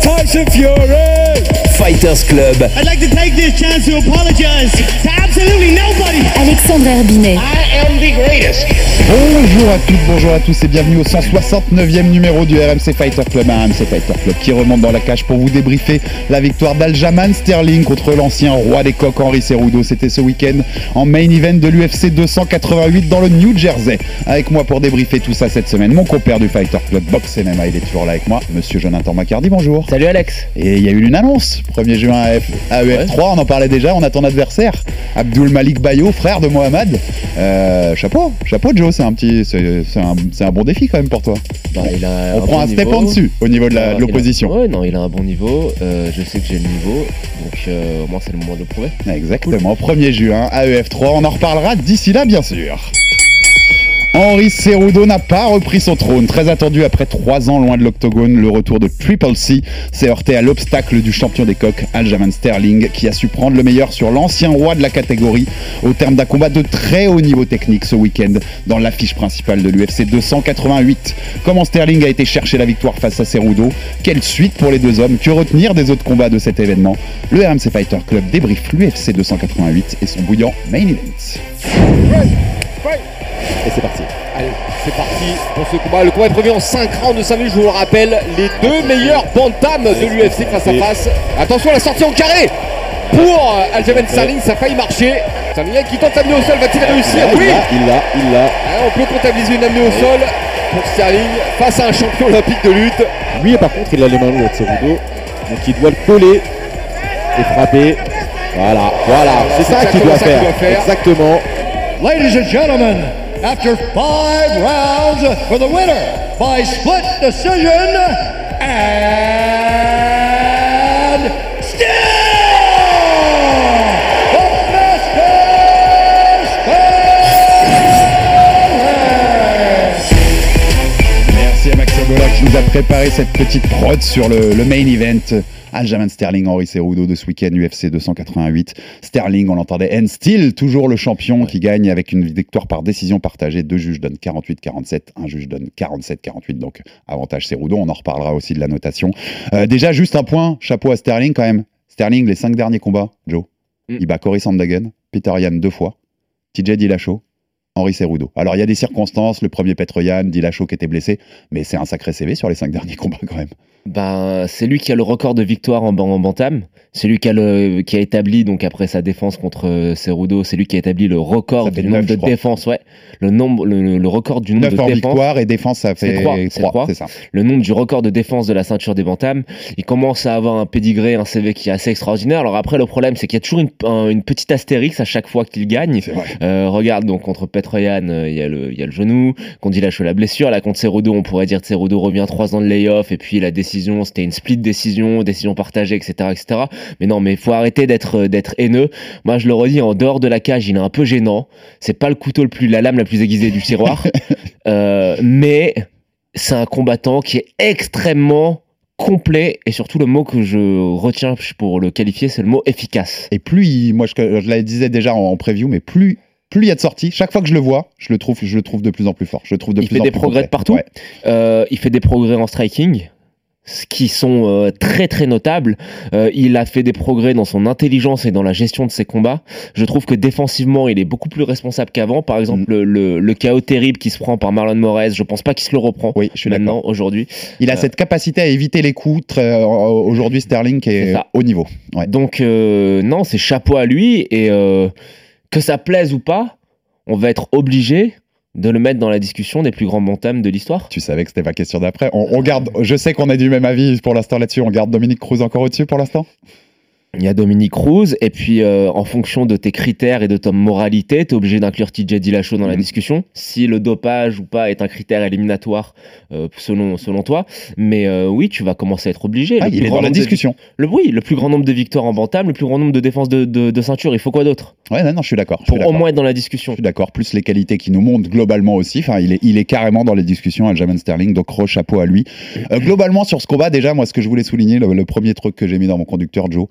Tyson Fury. Fighters Club. I'd like to take this chance to apologize to absolutely nobody. Alexandre Herbinet. I am the greatest. Bonjour à toutes, bonjour à tous et bienvenue au 169e numéro du RMC Fighter Club, un RMC Fighter Club qui remonte dans la cage pour vous débriefer la victoire d'Aljamain Sterling contre l'ancien roi des coqs Henri Cerudo. C'était ce week-end en main event de l'UFC 288 dans le New Jersey. Avec moi pour débriefer tout ça cette semaine, mon compère du Fighter Club Box MMA, il est toujours là avec moi, monsieur Jonathan Macardy, bonjour. Salut Alex. Et il y a eu une annonce, 1er juin à, F- à EF3, on en parlait déjà, on a ton adversaire, Abdul Malik Bayo, frère de Mohamed. Euh, chapeau, chapeau Joe, c'est un petit, c'est un, bon défi quand même pour toi. Bah, il a On prend bon un step en dessus au niveau de la- Euh, de il a- l'opposition. Ouais, non, il a un bon niveau. Euh, je sais que j'ai le niveau. Donc euh, au moins c'est le moment de le prouver. Exactement, 1er juin à EF3, on en reparlera d'ici là bien sûr. Henri Cerudo n'a pas repris son trône. Très attendu après trois ans loin de l'octogone, le retour de Triple C s'est heurté à l'obstacle du champion des coqs, Aljamain Sterling, qui a su prendre le meilleur sur l'ancien roi de la catégorie au terme d'un combat de très haut niveau technique ce week-end dans l'affiche principale de l'UFC 288. Comment Sterling a été chercher la victoire face à Cerudo Quelle suite pour les deux hommes? Que retenir des autres combats de cet événement? Le RMC Fighter Club débriefe l'UFC 288 et son bouillant main event. Et c'est parti. Allez, c'est parti pour ce combat. Le combat est prévu en 5 rounds de 5 minutes, je vous le rappelle. Les deux meilleurs bantams de l'UFC face à face. Attention à la sortie en carré pour euh, Aljamain Sterling, ça a failli marcher. Sterling qui tente d'amener au sol, va-t-il réussir Oui Il l'a, il l'a. Ah, On peut comptabiliser une amenée au sol pour Sterling face à un champion olympique de lutte. Lui, par contre, il a les mains lourdes, Cerudo. Donc il doit le coller et frapper. Voilà, voilà. C'est ça qu'il doit, doit faire. Exactement. Ladies and gentlemen, after five rounds for the winner by split decision, and nous a préparé cette petite prod sur le, le main event. Aljamain Sterling, Henri Cerudo de ce week-end UFC 288. Sterling, on l'entendait, and still, toujours le champion qui gagne avec une victoire par décision partagée. Deux juges donnent 48-47, un juge donne 47-48, donc avantage Cerudo. On en reparlera aussi de la notation. Euh, déjà, juste un point, chapeau à Sterling quand même. Sterling, les cinq derniers combats, Joe. Mm. Il bat Cory Sandhagen, Peter Yan deux fois, TJ Dillashaw, Henri Cerudo. Alors il y a des circonstances, le premier Petroyan, Dillashaw qui était blessé, mais c'est un sacré CV sur les cinq derniers combats quand même. Ben c'est lui qui a le record de victoire en, en bantam. C'est lui qui a, le, qui a établi donc après sa défense contre euh, Cerudo, c'est lui qui a établi le record du nombre de défenses. Ouais, le nombre, le, record du nombre 9 de en défenses. victoire et défense, ça fait trois, c'est 3, trois. c'est ça. le nombre du record de défense de la ceinture des bantams. Il commence à avoir un pédigré, un CV qui est assez extraordinaire. Alors après, le problème, c'est qu'il y a toujours une, un- une petite astérix à chaque fois qu'il gagne. C'est vrai. Euh, regarde, donc contre Petroyan, euh, il y, a le- il y a le genou. Contre Dillashaw, la blessure. Là, contre Cerudo, on pourrait dire que Cerudo revient trois ans de layoff. Et puis la décision, c'était une split décision, décision partagée, etc. etc. Mais non, mais faut arrêter d'être euh, d'être haineux. Moi, je le redis, en dehors de la cage, il est un peu gênant. C'est pas le couteau le plus, la lame la plus aiguisée du tiroir. Euh, mais c'est un combattant qui est extrêmement complet et surtout le mot que je retiens pour le qualifier c'est le mot efficace Et plus, il- moi je, je la disais déjà en, en preview, mais plus plus il y a de sorties, chaque fois que je le vois, je le trouve, je le trouve de plus en plus fort. Je le trouve de il plus fait en des plus progrès de partout Ouais. Euh, il fait des progrès en striking ce qui sont euh, très très notables. Euh, il a fait des progrès dans son intelligence et dans la gestion de ses combats. Je trouve que défensivement, il est beaucoup plus responsable qu'avant. Par exemple, Mm. le, chaos terrible qui se prend par Marlon Moraes, je pense pas qu'il se le reprend Oui, je suis maintenant, aujourd'hui. Il a Euh, cette capacité à éviter les coups. Aujourd'hui, Sterling est ça. haut niveau. Ouais. Donc non, c'est chapeau à lui et que ça plaise ou pas, on va être obligé de le mettre dans la discussion des plus grands bantams de l'histoire. Tu savais que c'était ma question d'après. On, garde. Je sais qu'on a du même avis pour l'instant là-dessus. On garde Dominique Cruz encore au-dessus pour l'instant. Il y a Dominique Cruz, et puis euh, en fonction de tes critères et de ta moralité, tu es obligé d'inclure TJ Dillashaw dans la Mhm. discussion, si le dopage ou pas est un critère éliminatoire euh, selon, selon toi. Mais euh, oui, tu vas commencer à être obligé. Ah, il est dans la de- discussion. le, oui, le plus grand nombre de victoires en bantam, le plus grand nombre de défenses de, de, de ceinture. Il faut quoi d'autre? Ouais, non, non, je suis d'accord. je Pour au moins être dans la Je discussion. suis d'accord, plus les qualités qui nous montrent globalement aussi. Enfin, il est, il est carrément dans les discussions, Aljamain Sterling, donc gros chapeau à lui. Globalement, sur ce combat, déjà, moi, ce que je voulais souligner, le, le premier truc que j'ai mis dans mon conducteur, Joe,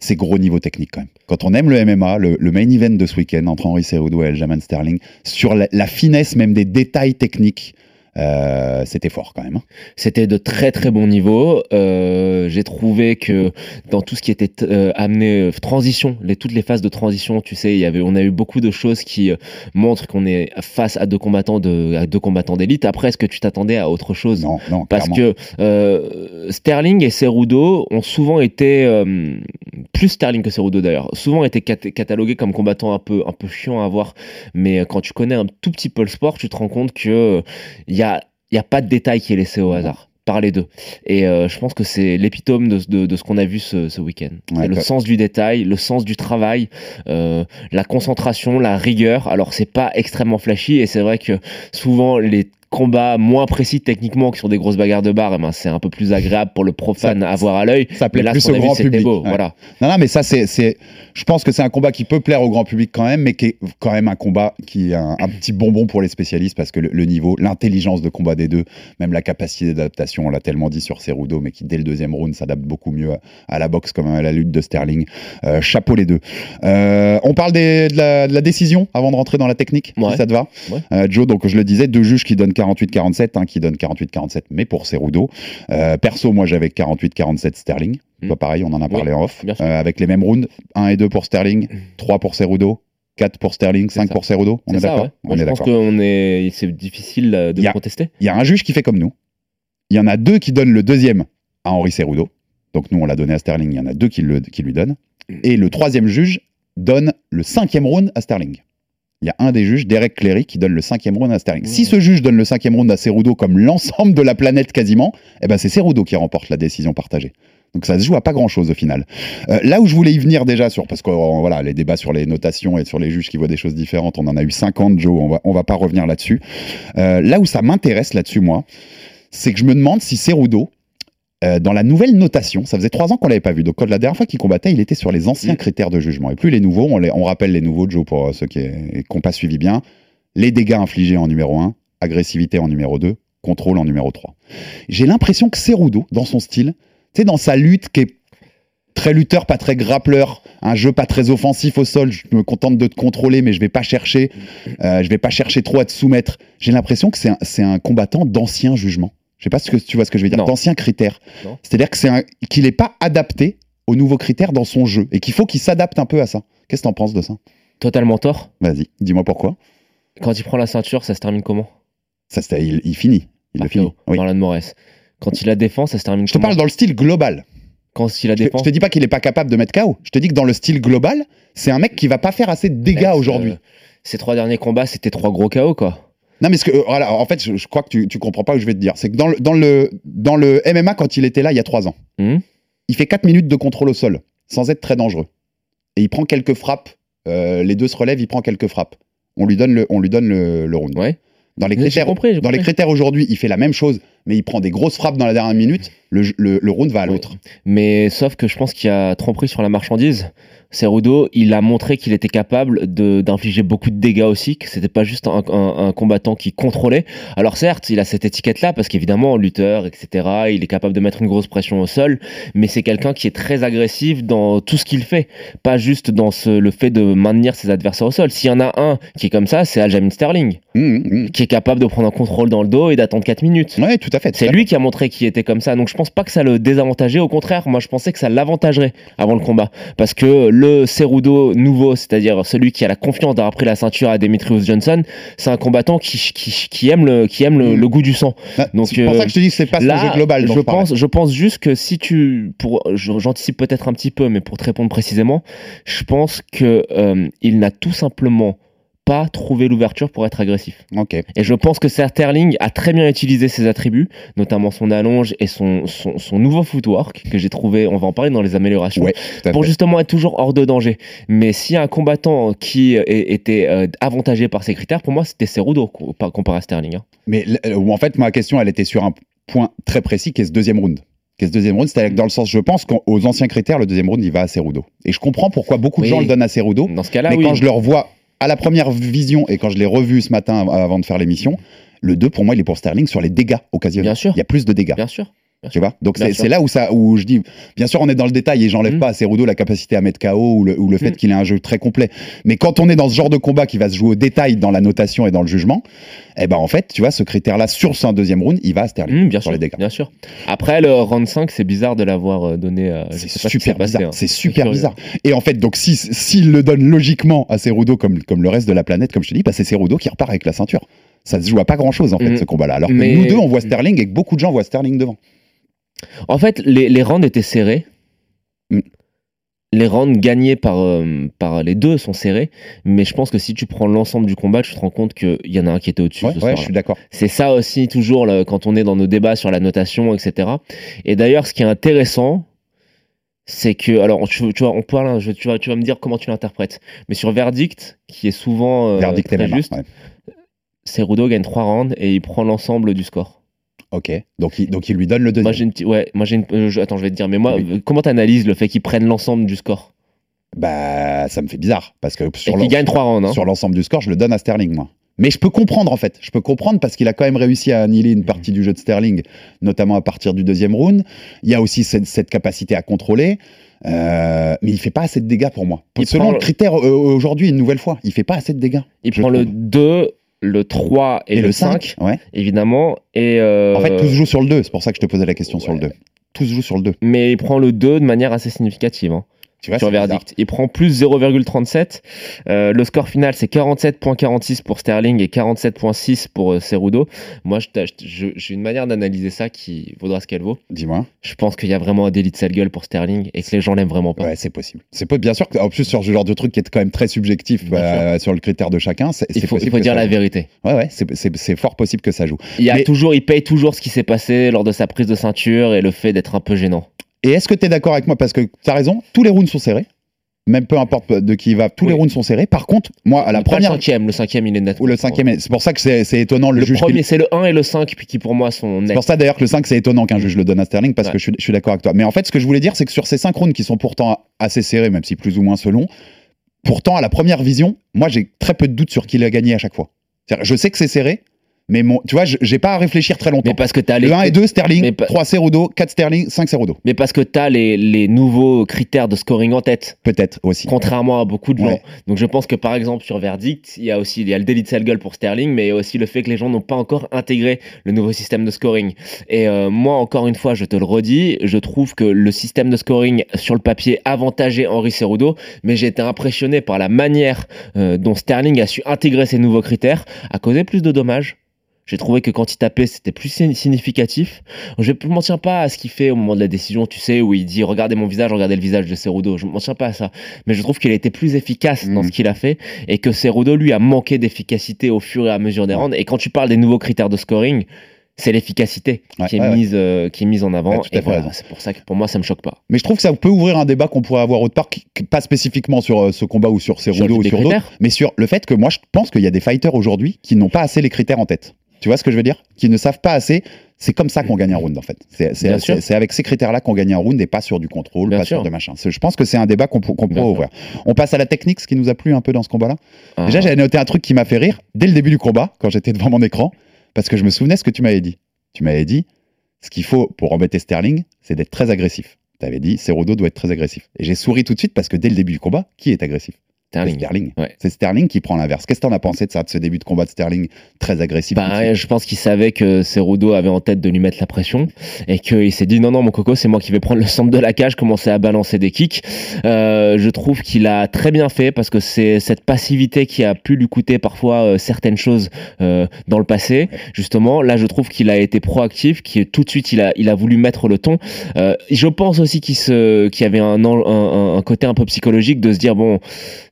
c'est gros niveau technique quand même. Quand on aime le MMA, le, main event de ce week-end entre Henry Cerudo et Aljamain Sterling, sur la finesse même des détails techniques, euh, c'était fort quand même. hein. C'était de très très bon niveau. Euh, J'ai trouvé que dans tout ce qui était euh, amené transition, les, toutes les phases de transition, tu sais, il y avait, on a eu beaucoup de choses qui montrent qu'on est face à deux combattants de, à deux combattants d'élite. Après, est-ce que tu t'attendais à autre chose? Non, non, Parce clairement. que Sterling et Cerudo ont souvent été plus Sterling que Cerudo d'ailleurs, souvent été cat- catalogués comme combattants un peu un peu chiants à voir. Mais quand tu connais un tout petit peu le sport, tu te rends compte que il y a il y a pas de détail qui est laissé au hasard par les deux. Et euh, je pense que c'est l'épitome de, de, de ce qu'on a vu ce, ce week-end. Ouais, le sens du détail, le sens du travail, euh, la concentration, la rigueur. Alors c'est pas extrêmement flashy et c'est vrai que souvent les combats moins précis techniquement que sur des grosses bagarres de bar, eh ben, c'est un peu plus agréable pour le profane Ça- à voir à l'œil. ça plaît là, plus au vu, grand public, beau. ouais. Voilà. Non, non, mais ça, c'est, c'est, je pense que c'est un combat qui peut plaire au grand public quand même, mais qui est quand même un combat qui est un, un petit bonbon pour les spécialistes parce que le, le niveau, l'intelligence de combat des deux, même la capacité d'adaptation, on l'a tellement dit sur Cerudo, mais qui dès le deuxième round s'adapte beaucoup mieux à, à la boxe comme à la lutte de Sterling. Euh, chapeau les deux. Euh, on parle des- de, la, de la décision avant de rentrer dans la technique, Ouais. si ça te va. Ouais. Euh, Joe, donc je le disais, deux juges qui donnent 48-47, hein, qui donnent 48-47, mais pour Cerudo. Euh, perso, moi j'avais 48-47 Sterling. Pas pareil, on en a parlé en off. Euh, avec les mêmes rounds, 1 et 2 pour Sterling, 3 pour Cerudo, 4 pour Sterling, 5 ça. pour Cerudo. On est d'accord? ouais. On Moi, est je pense qu'on est, c'est difficile euh, de a- contester. Il y a un juge qui fait comme nous. Il y en a deux qui donnent le deuxième à Henri Cerudo. Donc nous, on l'a donné à Sterling. Il y en a deux qui, le, qui lui donnent. Mm. Et le troisième juge donne le cinquième round à Sterling. Il y a un des juges, Derek Cleary, qui donne le cinquième round à Sterling. Si ce juge donne le cinquième round à Cerudo comme l'ensemble de la planète quasiment, eh ben c'est Cerudo qui remporte la décision partagée. Donc ça se joue à pas grand chose au final. Euh, là où je voulais y venir déjà sur, parce que euh, voilà, les débats sur les notations et sur les juges qui voient des choses différentes, on en a eu 50, Joe, on va, on va pas revenir là-dessus. Euh, là où ça m'intéresse là-dessus, moi, c'est que je me demande si Cerudo, euh, dans la nouvelle notation, ça faisait trois ans qu'on l'avait pas vu. Donc, quand la dernière fois qu'il combattait, il était sur les anciens critères de jugement. Et plus les nouveaux, on, les- on rappelle les nouveaux, Joe, pour euh, ceux qui n'ont pas suivi bien. Les dégâts infligés en numéro 1, agressivité en numéro 2, contrôle en numéro 3. J'ai l'impression que Cerudo, dans son style, tu sais, dans sa lutte qui est très lutteur, pas très grappleur, un jeu pas très offensif au sol, je me contente de te contrôler, mais je vais pas chercher, euh, je vais pas chercher trop à te soumettre. J'ai l'impression que c'est un, c'est un combattant d'ancien jugement. Je sais pas ce que tu vois ce que je veux dire, d'anciens critères. C'est-à-dire que qu'il n'est pas adapté aux nouveaux critères dans son jeu et qu'il faut qu'il s'adapte un peu à ça. Qu'est-ce que t'en penses de ça? Totalement tort. Vas-y, dis-moi pourquoi. Quand il prend la ceinture, ça se termine comment? Ça, il, il finit. Il le Par finit. Oui. Moraes. Quand il la défend, ça se termine Je te comment? parle dans le style global. Quand il la Je te, défend. je te dis pas qu'il est pas capable de mettre KO. Je te dis que dans le style global, c'est un mec qui va pas faire assez de dégâts Euh, aujourd'hui. Ces trois derniers combats, c'était trois gros KO, quoi. Non, mais ce que, euh, voilà, en fait, je, je crois que tu, tu comprends pas ce que je vais te dire. C'est que dans le, dans, le, dans le MMA, quand il était là il y a trois ans, Mhm. il fait 4 minutes de contrôle au sol, sans être très dangereux. Et il prend quelques frappes. euh, les deux se relèvent, il prend quelques frappes. On lui donne le, on lui donne le, le round. Ouais. Dans les compris, critères aujourd'hui, il fait la même chose, mais il prend des grosses frappes dans la dernière minute. Le, le, le round va à Oui. l'autre. Mais sauf que je pense qu'il y a tromperie sur la marchandise. Cerudo, il a montré qu'il était capable de- d'infliger beaucoup de dégâts aussi, que c'était pas juste un, un- un combattant qui contrôlait. Alors certes, il a cette étiquette-là parce qu'évidemment, lutteur, etc., il est capable de mettre une grosse pression au sol, mais c'est quelqu'un qui est très agressif dans tout ce qu'il fait, pas juste dans ce- le fait de maintenir ses adversaires au sol. S'il y en a un qui est comme ça, c'est Aljamain Sterling, Hum, hum. qui est capable de prendre un contrôle dans le dos et d'attendre 4 minutes. Ouais, tout à fait. C'est lui qui a montré qu'il était comme ça. Donc je pense pas que ça le désavantageait. Au contraire, moi je pensais que ça l'avantagerait avant le combat. Parce que le Cerudo nouveau, c'est-à-dire celui qui a la confiance d'avoir pris la ceinture à Demetrius Johnson, c'est un combatant qui, qui, qui aime, le, qui aime le, Mm. le goût du sang. Donc, c'est pour euh, ça que je te dis c'est pas ce Là, jeu global. je, pense, je pense juste que si tu, pour, j'anticipe peut-être un petit peu, mais pour te répondre précisément, je pense que euh, il n'a tout simplement pas trouvé l'ouverture pour être agressif. Ok. Et je pense que Sterling a très bien utilisé ses attributs, notamment son allonge et son, son, son nouveau footwork, que j'ai trouvé, on va en parler dans les améliorations, Ouais, pour justement être toujours hors de danger. Mais s'il y a un combattant qui était euh, avantagé par ces critères, pour moi, c'était Cerudo co- par- comparé à Sterling. hein. Mais euh, en fait, ma question, elle était sur un point très précis qui est ce deuxième round. Qui est ce deuxième round, c'est-à-dire que dans le sens, je pense qu'aux anciens critères, le deuxième round, il va à Cerudo. Et je comprends pourquoi beaucoup de Oui. gens le donnent à Cerudo. Dans ce cas-là, mais oui. quand je le revois à la première vision et quand je l'ai revu ce matin av- avant de faire l'émission, le 2, pour moi, il est pour Sterling sur les dégâts occasionnels. Bien sûr. Il y a plus de dégâts. Bien sûr. Tu vois? Donc c'est là où ça où je dis bien sûr on est dans le détail et j'enlève Mm. pas à Cerudo la capacité à mettre KO ou le, ou le fait Mm. qu'il ait un jeu très complet. Mais quand on est dans ce genre de combat qui va se jouer au détail dans la notation et dans le jugement, eh ben en fait, tu vois ce critère là sur ce deuxième round, il va à Sterling Mmh, bien sur sûr, les dégâts. bien sûr. Après le round 5, c'est bizarre de l'avoir euh, donné. euh, je C'est ce super bizarre. hein. C'est super bizarre. Et en fait, donc si s'il le donne logiquement à Cerudo comme comme le reste de la planète, comme je te dis, bah, c'est Cerudo qui repart avec la ceinture. Ça se joue à pas grand chose en fait Mm. ce combat-là. Alors Mais- que nous deux on voit Sterling et que beaucoup de gens voient Sterling devant. En fait, les, les rounds étaient serrés. Les rounds gagnés par, euh, par les deux sont serrés, mais je pense que si tu prends l'ensemble du combat, tu te rends compte qu'il y en a un qui était au-dessus. Ouais, ce ouais, je suis d'accord. C'est ça aussi toujours là, quand on est dans nos débats sur la notation, etc. Et d'ailleurs, ce qui est intéressant, c'est que, alors tu, tu vois, on parle, je- tu, vas, tu vas me dire comment tu l'interprètes, mais sur verdict, qui est souvent euh, Verdict très MMA, juste, ouais. Cerudo gagne trois rounds et il prend l'ensemble du score. Ok. Donc il, donc il lui donne le deuxième. Moi j'ai une petite, ouais, moi j'ai une, euh, je- attends, je vais te dire, mais moi, Oui. euh, comment t'analyses le fait qu'il prenne l'ensemble du score? Bah, ça me fait bizarre parce que sur l'en- rounds hein. sur l'ensemble du score, je le donne à Sterling, moi. Mais je peux comprendre en fait. Je peux comprendre parce qu'il a quand même réussi à annihiler Mhm. une partie du jeu de Sterling, notamment à partir du deuxième round. Il y a aussi cette, cette capacité à contrôler. euh, mais il fait pas assez de dégâts pour moi. Il Selon prend le le- critère euh, aujourd'hui, une nouvelle fois, il fait pas assez de dégâts. Il je prend le trouve. 2, le 3 et, le 5, ouais. évidemment. Et, euh, En fait, tout se joue sur le 2. C'est pour ça que je te posais la question sur le 2. Tout se joue sur le 2. mais il prend le 2 de manière assez significative. hein. Tu vois, sur verdict. Il prend plus 0,37. Euh, le score final, c'est 47,46 pour Sterling et 47,6 pour euh, Cerudo. Moi, j'ai une manière d'analyser ça qui vaudra ce qu'elle vaut. Dis-moi. Je pense qu'il y a vraiment un délit de sale gueule pour Sterling et que les gens l'aiment vraiment pas. Ouais, c'est possible. C'est bien sûr qu'en plus sur ce genre de truc qui est quand même très subjectif euh, sur le critère de chacun, c'est il faut, il faut dire la vérité. Ouais, ouais, c'est- fort possible que ça joue. Il, y a Mais- toujours, il paye toujours ce qui s'est passé lors de sa prise de ceinture et le fait d'être un peu gênant. Et est-ce que tu es d'accord avec moi? Parce que tu as raison, tous les rounds sont serrés. Même peu importe de qui il va, tous Oui. les rounds sont serrés. Par contre, moi, à la première. le cinquième, le cinquième, il est net. Ou le cinquième, c'est pour ça que c'est c'est étonnant le, Le juge. premier, c'est le 1 et le 5, puis qui pour moi sont C'est nets. pour ça d'ailleurs que le 5, c'est étonnant qu'un juge le donne à Sterling, parce Ouais. que je suis, d'accord avec toi. Mais en fait, ce que je voulais dire, c'est que sur ces 5 rounds qui sont pourtant assez serrés, même si plus ou moins selon, pourtant, à la première vision, moi, j'ai très peu de doutes sur qui l'a gagné à chaque fois. Je sais que c'est serré, mais mon, tu vois, j'ai pas à réfléchir très longtemps. Mais parce que t'as les, Le 1 et 2, Sterling, pas- 3 Cerudo, 4 Sterling, 5 Cerudo. mais parce que t'as les, les nouveaux critères de scoring en tête. Peut-être aussi. contrairement à beaucoup de gens. Ouais. Donc je pense que par exemple sur Verdict, il y a aussi il y a le délit de sale gueule pour Sterling, mais il y a aussi le fait que les gens n'ont pas encore intégré le nouveau système de scoring. Et euh, moi encore une fois, je te le redis, je trouve que le système de scoring sur le papier avantageait Henri Cerudo, mais j'ai été impressionné par la manière euh, dont Sterling a su intégrer ces nouveaux critères, a causé plus de dommages. J'ai trouvé que quand il tapait, c'était plus signi- significatif. Je ne m'en tiens pas à ce qu'il fait au moment de la décision, tu sais, où il dit regardez mon visage, regardez le visage de Cerudo. Je ne m'en tiens pas à ça. Mais je trouve qu'il a été plus efficace dans Mhm. ce qu'il a fait et que Cerudo, lui, a manqué d'efficacité au fur et à mesure des rounds. Et quand tu parles des nouveaux critères de scoring, c'est l'efficacité Ouais, qui, est ouais, ouais. mise, euh, qui est mise en avant. Et voilà, c'est pour ça que pour moi, ça me choque pas. Mais je trouve que ça peut ouvrir un débat qu'on pourrait avoir autre part, qui- pas spécifiquement sur euh, ce combat ou sur Cerudo ou des sur d'autres, mais sur le fait que moi je pense qu'il y a des fighters aujourd'hui qui n'ont pas assez les critères en tête. Tu vois ce que je veux dire? Qui ne savent pas assez. C'est comme ça qu'on gagne un round en fait. C'est avec ces critères-là qu'on gagne un round et pas sur du contrôle, Bien pas sûr. sur de machin. Je pense que c'est un débat qu'on pour- qu'on Bien pourrait sûr. ouvrir. On passe à la technique, ce qui nous a plu un peu dans ce combat-là. Ah. Déjà, j'avais noté un truc qui m'a fait rire dès le début du combat, quand j'étais devant mon écran, parce que je me souvenais ce que tu m'avais dit. Tu m'avais dit, ce qu'il faut pour embêter Sterling, c'est d'être très agressif. Tu avais dit, Cerudo doit être très agressif. Et j'ai souri tout de suite parce que dès le début du combat, qui est agressif? Sterling. Sterling. Ouais. C'est Sterling qui prend l'inverse. Qu'est-ce que t'en as pensé de ça, de ce début de combat de Sterling très agressif Bah, je pense qu'il savait que Cerudo avait en tête de lui mettre la pression et qu'il s'est dit non non mon coco c'est moi qui vais prendre le centre de la cage commencer à balancer des kicks Euh, je trouve qu'il a très bien fait parce que c'est cette passivité qui a pu lui coûter parfois euh, certaines choses euh, dans le passé justement là je trouve qu'il a été proactif qui tout de suite il a il a voulu mettre le ton je pense aussi qu'il se qu'il y avait un, an- un, un- un côté un peu psychologique de se dire bon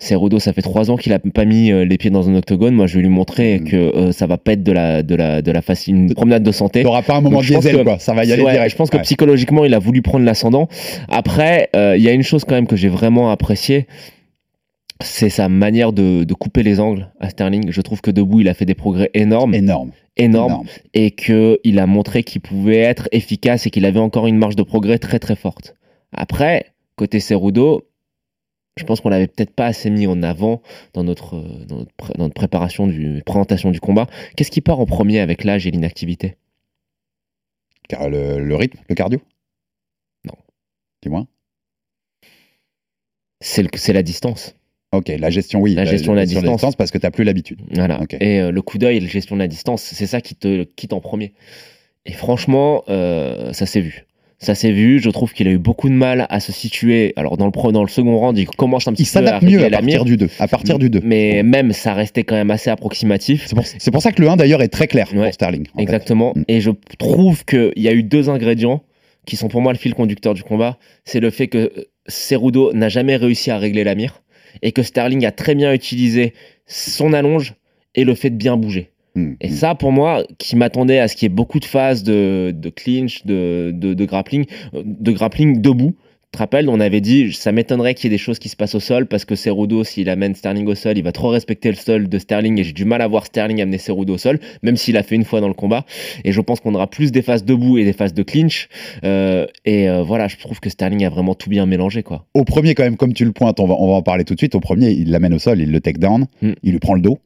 Cerudo, ça fait trois ans qu'il a pas mis euh, les pieds dans un octogone. Moi, je vais lui montrer Mm. que euh, ça va pas être de la, de la, de la facile, une promenade de santé. T'auras pas un moment Donc, diesel, que- quoi. Ça va y aller Ouais, direct. Je pense que Ouais. psychologiquement, il a voulu prendre l'ascendant. Après, euh, il y a une chose quand même que j'ai vraiment appréciée, c'est sa manière de, de couper les angles à Sterling. Je trouve que debout, il a fait des progrès énormes, Énorme. énormes, énorme. et que il a montré qu'il pouvait être efficace et qu'il avait encore une marge de progrès très très forte. Après, côté Cerudo, je pense qu'on l'avait peut-être pas assez mis en avant dans notre, euh, dans notre, dans notre préparation du présentation du combat. Qu'est-ce qui part en premier avec l'âge et l'inactivité? Car le, le rythme, le cardio? Non. Dis-moi. C'est la distance. Ok, la gestion, oui. La gestion de la distance. parce que t'as plus l'habitude. Voilà. Et euh, le coup d'œil, la gestion de la distance, c'est ça qui te quitte en premier. Et franchement, euh, ça s'est vu. Ça s'est vu. Je trouve qu'il a eu beaucoup de mal à se situer. Alors dans le pro- dans le second round, il commence un petit Il peu régler mieux à partir du 2. À partir du 2. Mais même ça restait quand même assez approximatif. C'est pour, ça que le 1 d'ailleurs est très clair Ouais. pour Sterling. fait. Exactement. Mm. Et je trouve qu'il y a eu deux ingrédients qui sont pour moi le fil conducteur du combat. C'est le fait que euh, Cerudo n'a jamais réussi à régler la mire et que Sterling a très bien utilisé son allonge et le fait de bien bouger. Mm. Et ça, pour moi, qui m'attendait à ce qu'il y ait beaucoup de phases de, de clinch, de, de, de grappling, euh, de grappling debout. Tu te rappelles, on avait dit, ça m'étonnerait qu'il y ait des choses qui se passent au sol parce que Cerudo, s'il amène Sterling au sol, il va trop respecter le sol de Sterling et j'ai du mal à voir Sterling amener Cerudo au sol, même s'il a fait une fois dans le combat. Et je pense qu'on aura plus des phases debout et des phases de clinch. Euh, et euh, voilà, je trouve que Sterling a vraiment tout bien mélangé, quoi. Au premier, quand même, comme tu le pointes, on va, on va en parler tout de suite. Au premier, il l'amène au sol, il le take down, Mm. il lui prend le dos.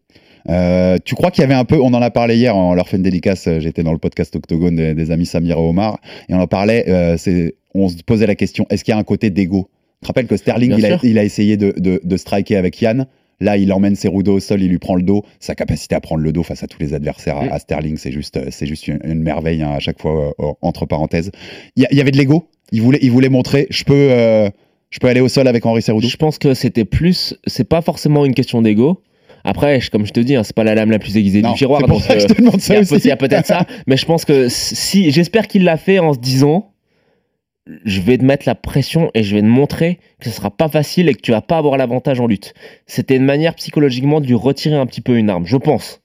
Euh, tu crois qu'il y avait un peu, on en a parlé hier, on leur fait une dédicace, euh, j'étais dans le podcast Octogone des, des amis Samir et Omar, et on en parlait, euh, c'est, on se posait la question, est-ce qu'il y a un côté d'ego? Tu te rappelles que Sterling, il a, sûr. il a essayé de, de, de striker avec Yann, là il emmène Cerudo au sol, il lui prend le dos, sa capacité à prendre le dos face à tous les adversaires à, Mm. à Sterling, c'est juste, c'est juste une, une merveille hein, à chaque fois, euh, entre parenthèses. Il y, avait de l'ego, il voulait, il voulait montrer, je peux... je peux aller au sol avec Henri Cerudo Je pense que c'était plus, c'est pas forcément une question d'ego. Après, je- comme je te dis, hein, c'est pas la lame la plus aiguisée Non, du tiroir. c'est pour donc, ça que je euh, te demande Il y ça a, aussi. peut- il y a peut-être ça, mais je pense que si, j'espère qu'il l'a fait en se disant, je vais te mettre la pression et je vais te montrer que ce sera pas facile et que tu vas pas avoir l'avantage en lutte. C'était une manière psychologiquement de lui retirer un petit peu une arme, je pense.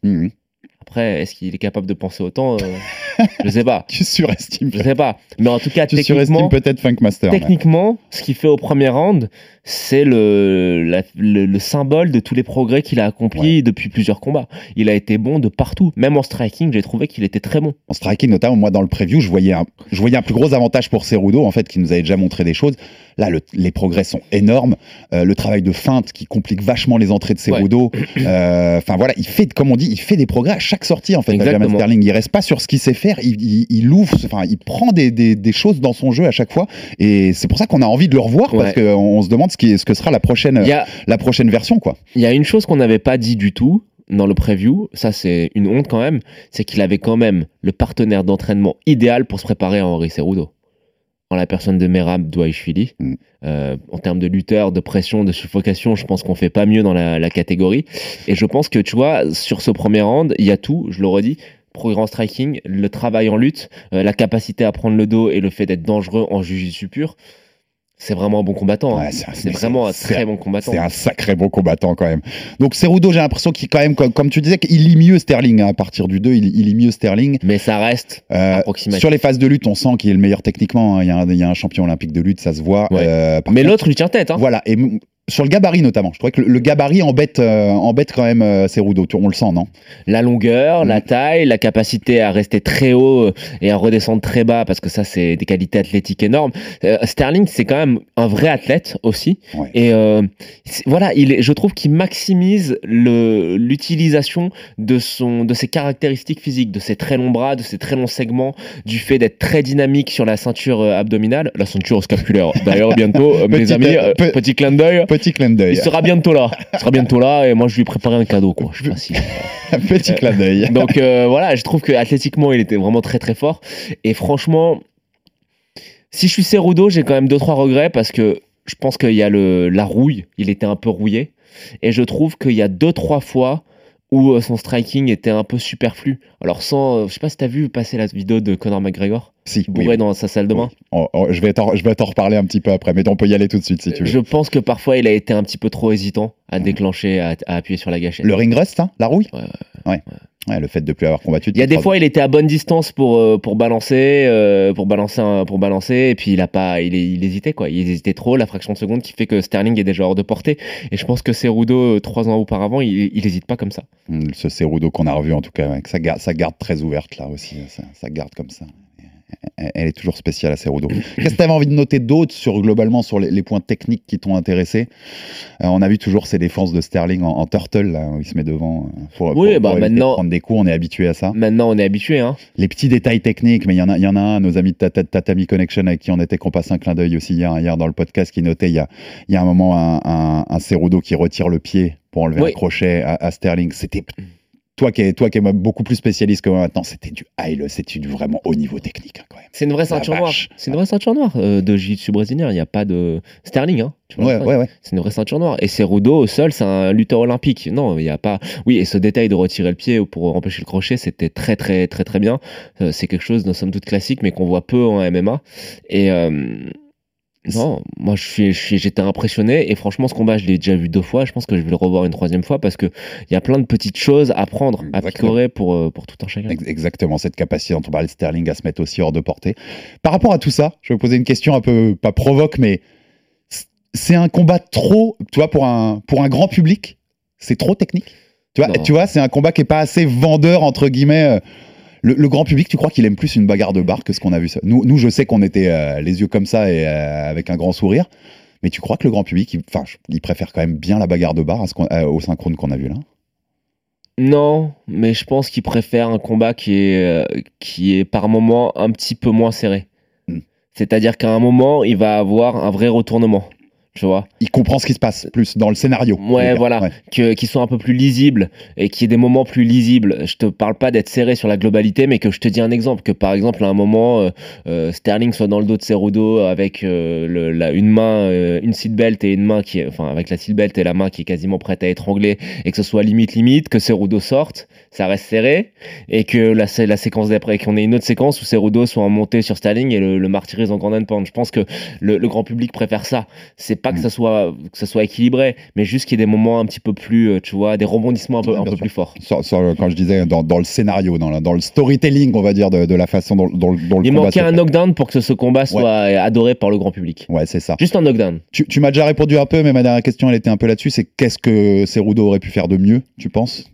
Après, est-ce qu'il est capable de penser autant euh, Je sais pas. Tu surestimes, Je sais pas. Mais en tout cas, tu techniquement, surestimes peut-être Funkmaster. techniquement, ce qu'il fait au premier round, c'est le, la- le, le symbole de tous les progrès qu'il a accomplis depuis plusieurs combats. Il a été bon de partout. Même en striking, j'ai trouvé qu'il était très bon. En striking, notamment, moi, dans le preview, je voyais un, je voyais un plus gros avantage pour Cerudo, en fait, qui nous avait déjà montré des choses. Là, le- les progrès sont énormes. Euh, le travail de feinte qui complique vachement les entrées de Cerudo. Euh, Enfin, voilà, il fait, comme on dit, il fait des progrès à chaque sortie, en fait. Benjamin Sterling. Il reste pas sur ce qu'il sait faire. Il, il, il ouvre, enfin, il prend des, des, des choses dans son jeu à chaque fois. Et c'est pour ça qu'on a envie de le revoir, Ouais. parce qu'on on se demande ce, qui, ce que sera la prochaine, a, la prochaine version, quoi. il y a une chose qu'on n'avait pas dit du tout dans le preview, ça c'est une honte quand même, c'est qu'il avait quand même le partenaire d'entraînement idéal pour se préparer à Henri Cerudo. En la personne de Merab Douaishvili. Mm. Euh, en termes de lutteur, de pression, de suffocation, je pense qu'on fait pas mieux dans la, la catégorie. Et je pense que, tu vois, sur ce premier round, il y a tout, je le redis, progrès en striking, le travail en lutte, euh, la capacité à prendre le dos et le fait d'être dangereux en jiu-jitsu pur. C'est vraiment un bon combattant. hein. Ouais, c'est- vraiment un très bon combattant. C'est un sacré bon combattant quand même. Donc Cerudo, j'ai l'impression qu'il quand même, comme, comme tu disais, qu'il lit mieux Sterling hein, à partir du 2, il, il lit mieux Sterling. Mais ça reste Euh, approximatif. sur les phases de lutte, on sent qu'il est le meilleur techniquement. hein. Il y, a un, il y a un champion olympique de lutte, ça se voit. Ouais. Euh, Mais l'autre lui tient tête. Hein. voilà. Et sur le gabarit notamment, je trouvais que le, le gabarit embête, euh, embête quand même euh, Cerudo. Tu- On le sent, non? La longueur, Mm. la taille, la capacité à rester très haut euh, et à redescendre très bas parce que ça, c'est des qualités athlétiques énormes. Euh, Sterling, c'est quand même un vrai athlète aussi. Ouais. Et voilà, il est, je trouve qu'il maximise l'utilisation de, son, de ses caractéristiques physiques, de ses très longs bras, de ses très longs segments, du fait d'être très dynamique sur la ceinture abdominale, la ceinture scapulaire. D'ailleurs, bientôt, mes amis, pe- petit clin d'œil. Petit clin d'œil. Il sera bientôt là. Il sera bientôt là et moi je lui ai préparé un cadeau quoi. Je sais pas si. Petit clin d'œil. Donc euh, voilà, je trouve que athlétiquement il était vraiment très très fort et franchement, si je suis Cerudo, j'ai quand même deux trois regrets parce que je pense qu'il y a le la rouille, il était un peu rouillé et je trouve qu'il y a deux trois fois où euh, son striking était un peu superflu. Alors sans, euh, je sais pas si t'as vu passer la vidéo de Conor McGregor, Si, bourré oui. dans sa salle de bain. Oh, oh, je vais t'en reparler un petit peu après, mais on peut y aller tout de suite si tu veux. Je pense que parfois il a été un petit peu trop hésitant à déclencher, à, à appuyer sur la gâchette. Le ring rust, hein, la rouille? Ouais, ouais. Ouais, le fait de plus avoir combattu. Il y a des fois, il était à bonne distance pour euh, pour balancer, euh, pour balancer, un- pour balancer, et puis il a pas, il, il hésitait quoi. Il hésitait trop, la fraction de seconde qui fait que Sterling est déjà hors de portée. Et je pense que Cerudo, euh, trois ans auparavant, il, il hésite pas comme ça. ans. Mm, Ce Cerudo qu'on a revu en tout cas, que ça, garde, garde très ouverte là aussi, ça garde comme ça. Elle, est toujours spéciale à Cerudo. Qu'est-ce que tu avais envie de noter d'autre sur globalement sur les, les points techniques qui t'ont intéressé? Euh, On a vu toujours ces défenses de Sterling en, en turtle là, où il se met devant euh, pour, Oui, pour bah, de maintenant- prendre des coups. On est habitué à ça. Maintenant, on est habitué, hein. les petits détails techniques, mais il y en a, y en a un, nos amis de Tata- Tatami Connection avec qui on était, qu'on passe un clin d'œil aussi hier, hier dans le podcast, qui notait il y a, y a un moment un, un, un Cerudo qui retire le pied pour enlever Oui. un crochet à, à Sterling. C'était toi qui es, toi qui es beaucoup plus spécialiste que moi maintenant, c'était du high, le- c'était du vraiment haut niveau technique hein, quand même. C'est une vraie ceinture noire. C'est une vraie ceinture noire euh, de jiu-jitsu brésilien. Il n'y a pas de Sterling, hein. tu vois, Ouais, ouais, ouais. C'est une vraie ceinture noire. Et Cerudo, au sol, c'est un lutteur olympique. Non, il n'y a pas. Oui, et ce détail de retirer le pied pour empêcher le crochet, c'était très, très, très, très bien. Euh, c'est quelque chose de somme toute classique, mais qu'on voit peu en MMA. Et euh, non, moi, je suis, j'étais impressionné. Et franchement, ce combat, je l'ai déjà vu deux fois. Je pense que je vais le revoir une troisième fois parce que il y a plein de petites choses à prendre, à picorer pour, euh, pour tout un chacun. Ex- Exactement, cette capacité dont on parlait de Sterling à se mettre aussi hors de portée. Par rapport à tout ça, je vais vous poser une question un peu, pas provoque, mais c'est un combat trop, tu vois, pour un, pour un grand public, c'est trop technique? Tu vois, Non. tu vois c'est un combat qui est pas assez vendeur, entre guillemets. euh, Le, le grand public, tu crois qu'il aime plus une bagarre de bar que ce qu'on a vu ça? Nous, nous, je sais qu'on était euh, les yeux comme ça et euh, avec un grand sourire. Mais tu crois que le grand public, il, enfin, il préfère quand même bien la bagarre de bar à ce qu'on- euh, au synchrone qu'on a vu là? Non, mais je pense qu'il préfère un combat qui est, qui est par moment un petit peu moins serré. Hmm. C'est-à-dire qu'à un moment, il va avoir un vrai retournement. Tu vois Il comprend ce qui se passe plus dans le scénario. Ouais, voilà. Ouais. que, qui sont un peu plus lisibles et qui aient des moments plus lisibles. Je te parle pas d'être serré sur la globalité, mais que je te dis un exemple. Que par exemple, à un moment, euh, euh, Sterling soit dans le dos de Cerudo avec euh, le- la, une main, une seatbelt et une main qui est, enfin, avec la seatbelt et la main qui est quasiment prête à étrangler et que ce soit limite limite, que Cerudo sorte, ça reste serré et que la, la séquence d'après, qu'on ait une autre séquence où Cerudo soit en montée sur Sterling et le, le martyrise en grand and pound. Je pense que le, le grand public préfère ça. C'est pas que Mm. ça soit que ça soit équilibré, mais juste qu'il y ait des moments un petit peu plus, euh, tu vois, des rebondissements un peu, un peu plus forts. sur- sur- quand je disais dans, dans le scénario, dans, la- dans le storytelling, on va dire, de, de la façon dont, dont- dont le Il manquait un knockdown pour que ce combat soit adoré par le grand public. Ouais, c'est ça. Juste un knockdown. Tu, tu m'as déjà répondu un peu, mais ma dernière question, elle était un peu là-dessus. C'est qu'est-ce que Cerudo aurait pu faire de mieux, tu penses?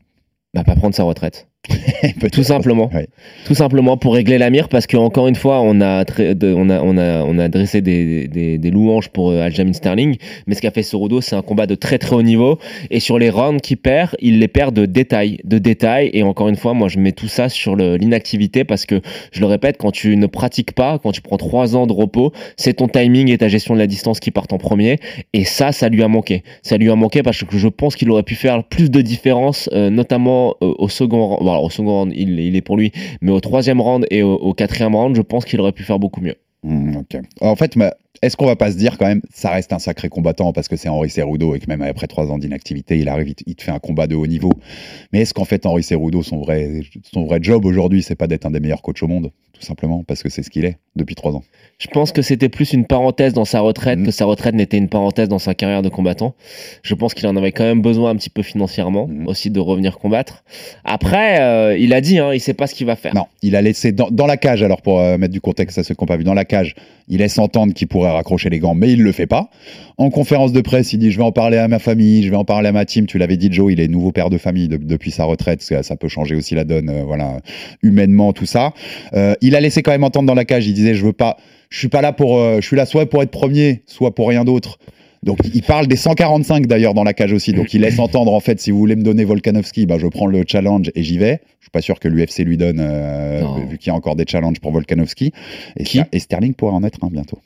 Bah, pas prendre sa retraite. Tout simplement. Ouais. Tout simplement pour régler la mire, parce que encore une fois, on a, on a, on a, on a dressé des, des, des louanges pour euh, Aljamain Sterling, mais ce qu'a fait Cerudo, c'est un combat de très très haut niveau. Et sur les rounds qu'il perd, il les perd de détails, de détails. Et encore une fois, moi, je mets tout ça sur l'inactivité, parce que je le répète, quand tu ne pratiques pas, quand tu prends trois ans de repos, c'est ton timing et ta gestion de la distance qui partent en premier. Et ça, ça lui a manqué. Ça lui a manqué parce que je pense qu'il aurait pu faire plus de différence, euh, notamment euh, au second round. Alors, au second round, il, est pour lui, mais au troisième round et au, quatrième round, je pense qu'il aurait pu faire beaucoup mieux. Hmm. En fait, ma- est-ce qu'on va pas se dire quand même, ça reste un sacré combattant parce que c'est Henri Cerudo et que même après trois ans d'inactivité, il arrive, il te fait un combat de haut niveau. Mais est-ce qu'en fait, Henri Cerudo, son vrai, son vrai job aujourd'hui, c'est pas d'être un des meilleurs coachs au monde, tout simplement, parce que c'est ce qu'il est depuis trois ans Je pense que c'était plus une parenthèse dans sa retraite Mhm. que sa retraite n'était une parenthèse dans sa carrière de combattant. Je pense qu'il en avait quand même besoin un petit peu financièrement Mhm. aussi de revenir combattre. Après, euh, il a dit, hein, il sait pas ce qu'il va faire. Non, il a laissé dans, dans la cage, alors pour euh, mettre du contexte à ceux qui n'ont pas vu, dans la cage, il laisse entendre qu'il pourrait raccrocher les gants, mais il le fait pas. En conférence de presse, il dit Je vais en parler à ma famille, je vais en parler à ma team. Tu l'avais dit, Joe, il est nouveau père de famille de- depuis sa retraite, ça, ça peut changer aussi la donne, euh, voilà, humainement, tout ça. Euh, il a laissé quand même entendre dans la cage, il disait Je veux pas, je suis pas là pour, euh, je suis là soit pour être premier, soit pour rien d'autre. Donc il parle des 145 d'ailleurs dans la cage aussi. Donc il laisse entendre en fait si vous voulez me donner Volkanovski, bah, je prends le challenge et j'y vais. Je suis pas sûr que l'UFC lui donne euh, vu qu'il y a encore des challenges pour Volkanovski. Et, Qui? Ster- et Sterling pourrait en être un bientôt.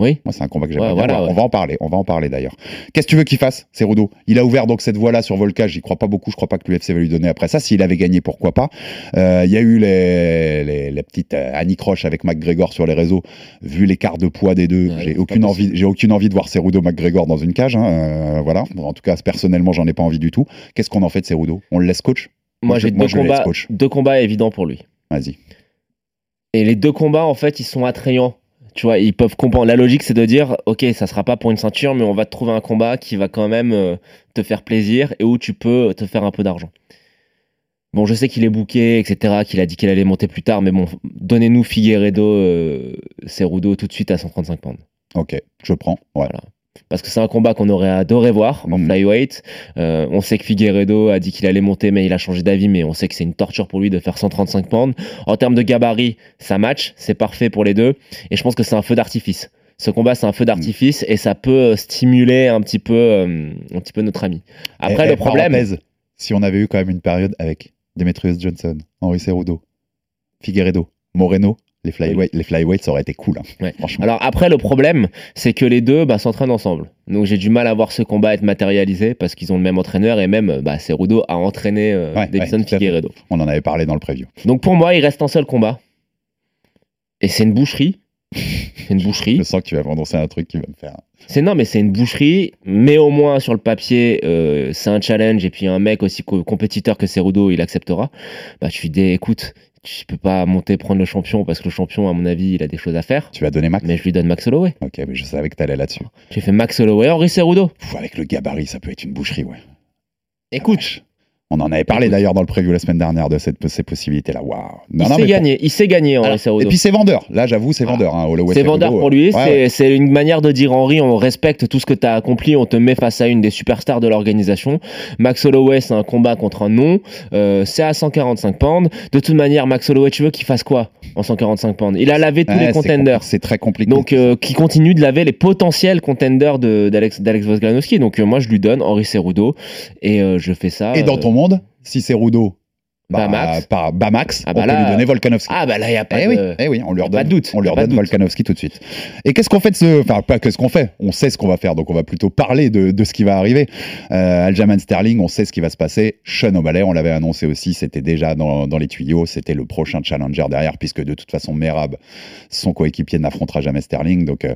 Oui. Moi, c'est un combat que j'aimerais Ouais, voilà. On va en parler, on va en parler d'ailleurs. Qu'est-ce que tu veux qu'il fasse, Cerudo Il a ouvert donc cette voie-là sur Volca, j'y crois pas beaucoup, je crois pas que l'UFC va lui donner après ça. S'il avait gagné, pourquoi pas Euh, Il y a eu les, les, les petites euh, Annie Croche avec McGregor sur les réseaux. Vu l'écart de poids des deux, Ouais, j'ai aucune envie, j'ai aucune envie de voir Cerudo McGregor dans une cage. hein, euh, voilà. En tout cas, personnellement, j'en ai pas envie du tout. Qu'est-ce qu'on en fait de Cerudo On le laisse coach? Moi, Moi, j'ai deux combats, deux combats évidents pour lui. Vas-y. Et les deux combats, en fait, ils sont attrayants. Tu vois, ils peuvent comprendre. La logique, c'est de dire, ok, ça sera pas pour une ceinture, mais on va te trouver un combat qui va quand même euh, te faire plaisir et où tu peux te faire un peu d'argent. Bon, je sais qu'il est booké, etc., qu'il a dit qu'il allait monter plus tard, mais bon, donnez-nous Figueredo, euh, Cerudo tout de suite à 135 pounds. Ok, je prends. Ouais. Voilà. Parce que c'est un combat qu'on aurait adoré voir en Mhm. flyweight. Euh, on sait que Figueredo a dit qu'il allait monter, mais il a changé d'avis. Mais on sait que c'est une torture pour lui de faire 135 pounds. En termes de gabarit, ça match, c'est parfait pour les deux. Et je pense que c'est un feu d'artifice. Ce combat, c'est un feu d'artifice et ça peut euh, stimuler un petit peu, euh, un petit peu notre ami. Après, le problème, si on avait eu quand même une période avec Demetrius Johnson, Henri Cerudo, Figueredo, Moreno, les flyweights, les flyweights, ça aurait été cool. hein, Ouais. Franchement. Alors après, le problème, c'est que les deux bah, s'entraînent ensemble. Donc j'ai du mal à voir ce combat être matérialisé parce qu'ils ont le même entraîneur et même bah, Cerudo a entraîné euh, Ouais, Davidson. Figueredo. On en avait parlé dans le preview. Donc pour moi, il reste un seul combat. Et c'est une boucherie. C'est une boucherie. Je sens que tu vas m'annoncer un truc qui va me faire. C'est non, mais c'est une boucherie. Mais au moins sur le papier, euh, c'est un challenge. Et puis un mec aussi co- compétiteur que Cerudo, il acceptera. Bah dis, écoute, tu peux pas monter prendre le champion parce que le champion, à mon avis, il a des choses à faire. Tu vas donner Max? Mais je lui donne Max Holloway. Ok, mais je savais que t'allais là-dessus. J'ai fait Max Holloway, Henri Cerudo. Pff, avec le gabarit, ça peut être une boucherie, ouais. Écoute, On en avait parlé d'ailleurs dans le preview la semaine dernière de cette, ces possibilités-là. Waouh. il Non, non, pour- gagner. Il Alors, Cerudo. Et puis c'est vendeur. Là, j'avoue, c'est vendeur. Hein, C'est vendeur pour lui, ouais, c'est ouais. une manière de dire Henri, on respecte tout ce que tu as accompli, on te met face à une des superstars de l'organisation. Max Holloway, c'est un combat contre un nom, euh, c'est à 145 pounds. De toute manière, Max Holloway, tu veux qu'il fasse quoi en 145 pounds? Il a lavé tous Ouais, les contenders. C'est très compliqué. Donc, euh, qui continue de laver les potentiels contenders de- d'Alex Volkanovski. Donc, euh, moi, je lui donne Henri Cerudo et je fais ça. Et dans ton monde, si c'est Rudo, bah, Bamax. par Bamax, Ah bah on là- peut lui donner Volkanovski. Ah, bah là, il n'y a pas Eh de. oui, eh oui, on pas de doute, on redonne doute. Volkanovski tout de suite. Et qu'est-ce qu'on fait de ce, enfin pas qu'est-ce qu'on fait, on sait ce qu'on va faire, donc on va plutôt parler de, de ce qui va arriver. Euh, Aljamain Sterling, on sait ce qui va se passer. Sean O'Malley, on l'avait annoncé aussi, c'était déjà dans, dans les tuyaux, c'était le prochain challenger derrière, puisque de toute façon Merab, son coéquipier, n'affrontera jamais Sterling, donc. euh,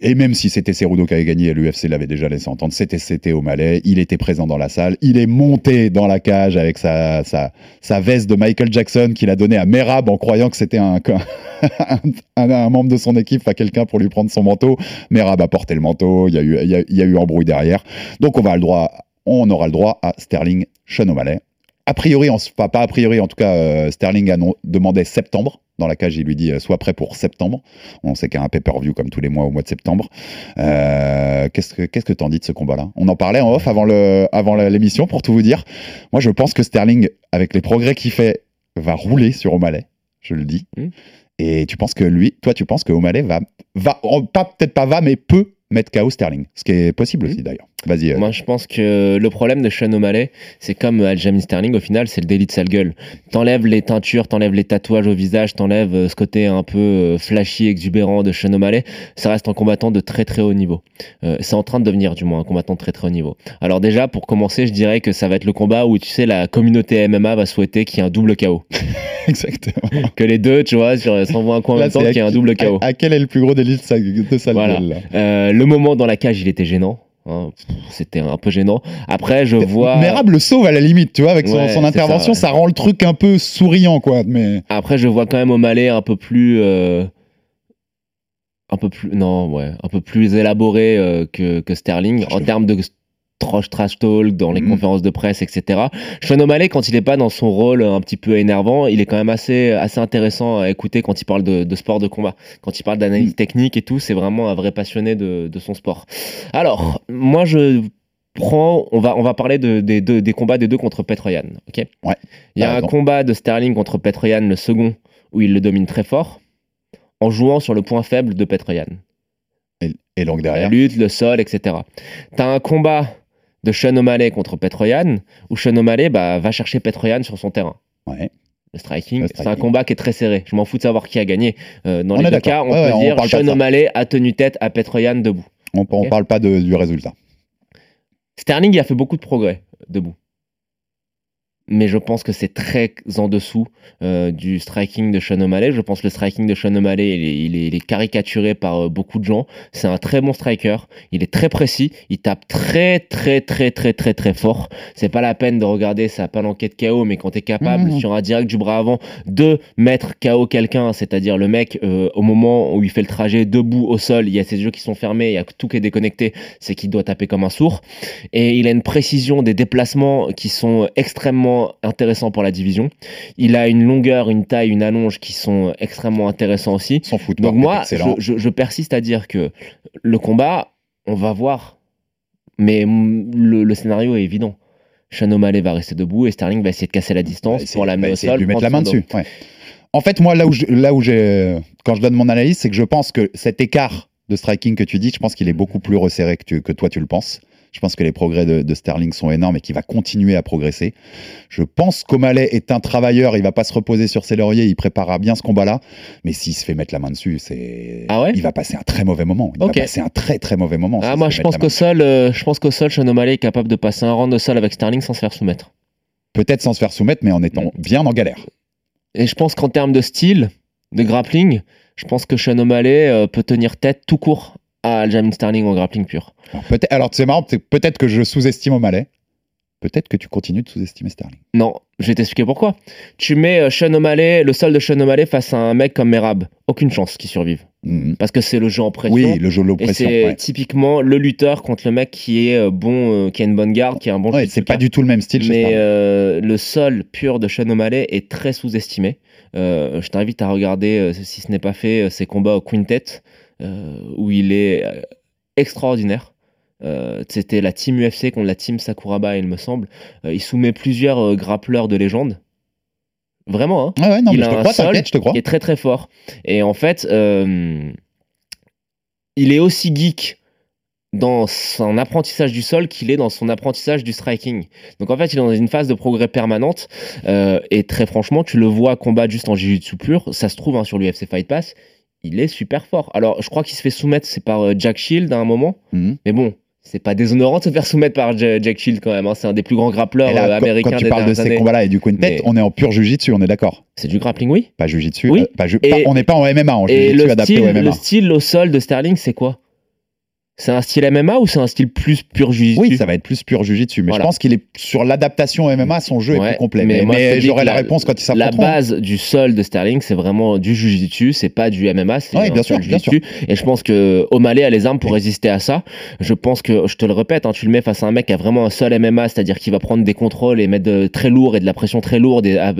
et même si c'était Cerudo qui avait gagné, l'UFC l'avait déjà laissé entendre, c'était c'était O'Malley, il était présent dans la salle, il est monté dans la cage avec sa, sa, sa veste de Michael Jackson qu'il a donnée à Merab en croyant que c'était un, un, un- membre de son équipe, à quelqu'un pour lui prendre son manteau. Merab a porté le manteau, il y a eu, il y a, eu embrouille derrière. Donc on, va le droit, on aura le droit à Sterling Sean O'Malley. A priori, en- enfin, pas a priori, en tout cas, euh, Sterling a non- demandé septembre. Dans la cage, il lui dit euh, sois prêt pour septembre. On sait qu'il y a un pay-per-view comme tous les mois au mois de septembre. Euh, Qu'est-ce que qu'est-ce que t'en dis de ce combat-là? On en parlait en off avant le avant la- l'émission pour tout vous dire. Moi, je pense que Sterling, avec les progrès qu'il fait, va rouler sur O'Malley. Je le dis. Mm. Et tu penses que lui, toi, tu penses que O'Malley va va oh, pas peut-être pas va, mais peut mettre KO Sterling, ce qui est possible aussi d'ailleurs. Vas-y. euh, Moi, je pense que le problème de Sean O'Malley, c'est comme Aljamain Sterling, au final, c'est le délit de sale gueule. T'enlèves les teintures, t'enlèves les tatouages au visage, t'enlèves euh, ce côté un peu euh, flashy, exubérant de Sean O'Malley, ça reste un combattant de très très haut niveau. Euh, c'est en train de devenir, du moins, un combattant de très très haut niveau. Alors déjà, pour commencer, je dirais que ça va être le combat où, tu sais, la communauté MMA va souhaiter qu'il y ait un double KO. Exactement. que les deux, tu vois, s'envoient un coup en même temps, qu'il y ait un double KO. À, à quel est le plus gros délit de sa, de sa Voilà. gueule, là Euh, le moment dans la cage, il était gênant. hein. C'était un peu gênant. Après, je vois. Merab le sauve à la limite, tu vois, avec son, Ouais, son c'est intervention, ça, rend le truc un peu souriant, quoi. Mais Après, je vois quand même O'Malley un peu plus. euh, un peu plus. Non, ouais. Un peu plus élaboré euh, que, que Sterling Je en termes de trash, trash talk, dans les Mhm. conférences de presse, etc. Sean O'Malley, quand il est pas dans son rôle un petit peu énervant, il est quand même assez, assez intéressant à écouter quand il parle de, de sport de combat. Quand il parle d'analyse Mhm. technique et tout, c'est vraiment un vrai passionné de, de son sport. Alors, moi, je prends. On va, on va parler de, des, combats des deux contre Petroyan. ok? Ouais, Il y a un raison. combat de Sterling contre Petroyan, le second, où il le domine très fort, en jouant sur le point faible de Petroyan. et, et donc La derrière. lutte, le sol, etc. T'as un combat de Sean O'Malley contre Petroyan, où Sean O'Malley bah, va chercher Petroyan sur son terrain. Ouais. Le striking, c'est un combat qui est très serré. Je m'en fous de savoir qui a gagné. Euh, dans On les deux cas, on Ouais, peut dire Sean. O'Malley a tenu tête à Petroyan debout. On, Ok. parle pas de- du résultat. Sterling a fait beaucoup de progrès debout. Mais je pense que c'est très en dessous euh, du striking de Sean O'Malley. Je pense que le striking de Sean O'Malley, il est, il est- il est caricaturé par euh, beaucoup de gens. C'est un très bon striker. Il est très précis. Il tape très, très, très, très, très, très fort. C'est pas la peine de regarder sa palanquée de KO, mais quand tu es capable, Mhm. sur un direct du bras avant, de mettre KO quelqu'un, c'est-à-dire le mec, euh, au moment où il fait le trajet debout au sol, il y a ses yeux qui sont fermés, il y a tout qui est déconnecté, c'est qu'il doit taper comme un sourd. Et il a une précision des déplacements qui sont extrêmement intéressants pour la division. Il a une longueur, une taille, une allonge qui sont extrêmement intéressants aussi. Son Donc moi, je, je- je persiste à dire que le combat, on va voir. Mais le, le scénario est évident. Sean O'Malley va rester debout et Sterling va essayer de casser la distance Bah, c'est- pour la bah, mettre au sol. lui mettre la main dessus. ouais. En fait, moi, là où, je- là où j'ai, quand je donne mon analyse, c'est que je pense que cet écart de striking que tu dis, je pense qu'il est beaucoup plus resserré que, tu- que toi tu le penses. Je pense que les progrès de, de Sterling sont énormes et qu'il va continuer à progresser. Je pense qu'O'Malley est un travailleur, il va pas se reposer sur ses lauriers, il préparera bien ce combat-là. Mais s'il se fait mettre la main dessus, c'est, Ah ouais il va passer un très mauvais moment. Il va passer un très très mauvais moment. Ah, moi, se je pense qu'au sol, euh, je pense qu'au sol, Sean O'Malley est capable de passer un round de sol avec Sterling sans se faire soumettre. Peut-être sans se faire soumettre, mais en étant Mm. bien en galère. Et je pense qu'en termes de style, de grappling, je pense que Sean O'Malley euh, peut tenir tête tout court à Aljamain Sterling en grappling pur. Alors, peut-être, alors c'est marrant, peut- peut-être que je sous-estime O'Malley. Peut-être que tu continues de sous-estimer Sterling. Non, je vais t'expliquer pourquoi. Tu mets euh, Sean O'Malley, le sol de Sean O'Malley face à un mec comme Merab. Aucune chance qu'il survive. Mhm. Parce que c'est le jeu en pression. Oui, le jeu de et l'oppression. c'est ouais. typiquement le lutteur contre le mec qui est euh, bon, euh, qui a une bonne garde, qui a un bon Ouais, c'est pas du tout le même style Mais euh, le sol pur de Sean O'Malley est très sous-estimé. Euh, je t'invite à regarder, si ce n'est pas fait, ses combats au Quintet, où il est euh, extraordinaire. Euh, C'était la team UFC contre la team Sakuraba, il me semble. Euh, il soumet plusieurs euh, grappleurs de légende. Vraiment, hein Ouais, ouais, non, il mais je a te un crois, sol je te crois. qui est très très fort. Et en fait, euh, il est aussi geek dans son apprentissage du sol qu'il est dans son apprentissage du striking. Donc en fait, il est dans une phase de progrès permanente. euh, et très franchement, tu le vois combattre juste en jiu-jitsu pur. Ça se trouve hein, sur l'UFC Fight Pass. Il est super fort. Alors, je crois qu'il se fait soumettre, c'est par euh, Jack Shield à un moment. Mhm. Mais bon, c'est pas déshonorant de se faire soumettre par Ja- Jack Shield quand même. hein. C'est un des plus grands grappleurs là, euh, américains quand tu parles de ces combats-là et du quintet, Mais- on est en pur jujitsu, on est d'accord. C'est du grappling, oui. Pas jujitsu, Oui. euh, pas ju- Et- pas- on n'est pas en MMA, en jujitsu adapté au MMA. le style au sol de Sterling, c'est quoi? C'est un style MMA ou c'est un style plus pur jiu Oui, ça va être plus pur jujitsu, mais Voilà. je pense qu'il est sur l'adaptation MMA, son jeu est Ouais, plus complet. mais j'aurai la la- réponse quand il La s'affronteront. base du sol de Sterling, c'est vraiment du jiu-jitsu, c'est pas du MMA, c'est Ouais, bien sûr, bien. Et je pense que O'Malley a les armes pour résister à ça. Je pense que, je te le répète, hein, tu le mets face à un mec qui a vraiment un sol MMA, c'est-à-dire qu'il va prendre des contrôles et mettre de, très lourd et de la pression très lourde et à- à-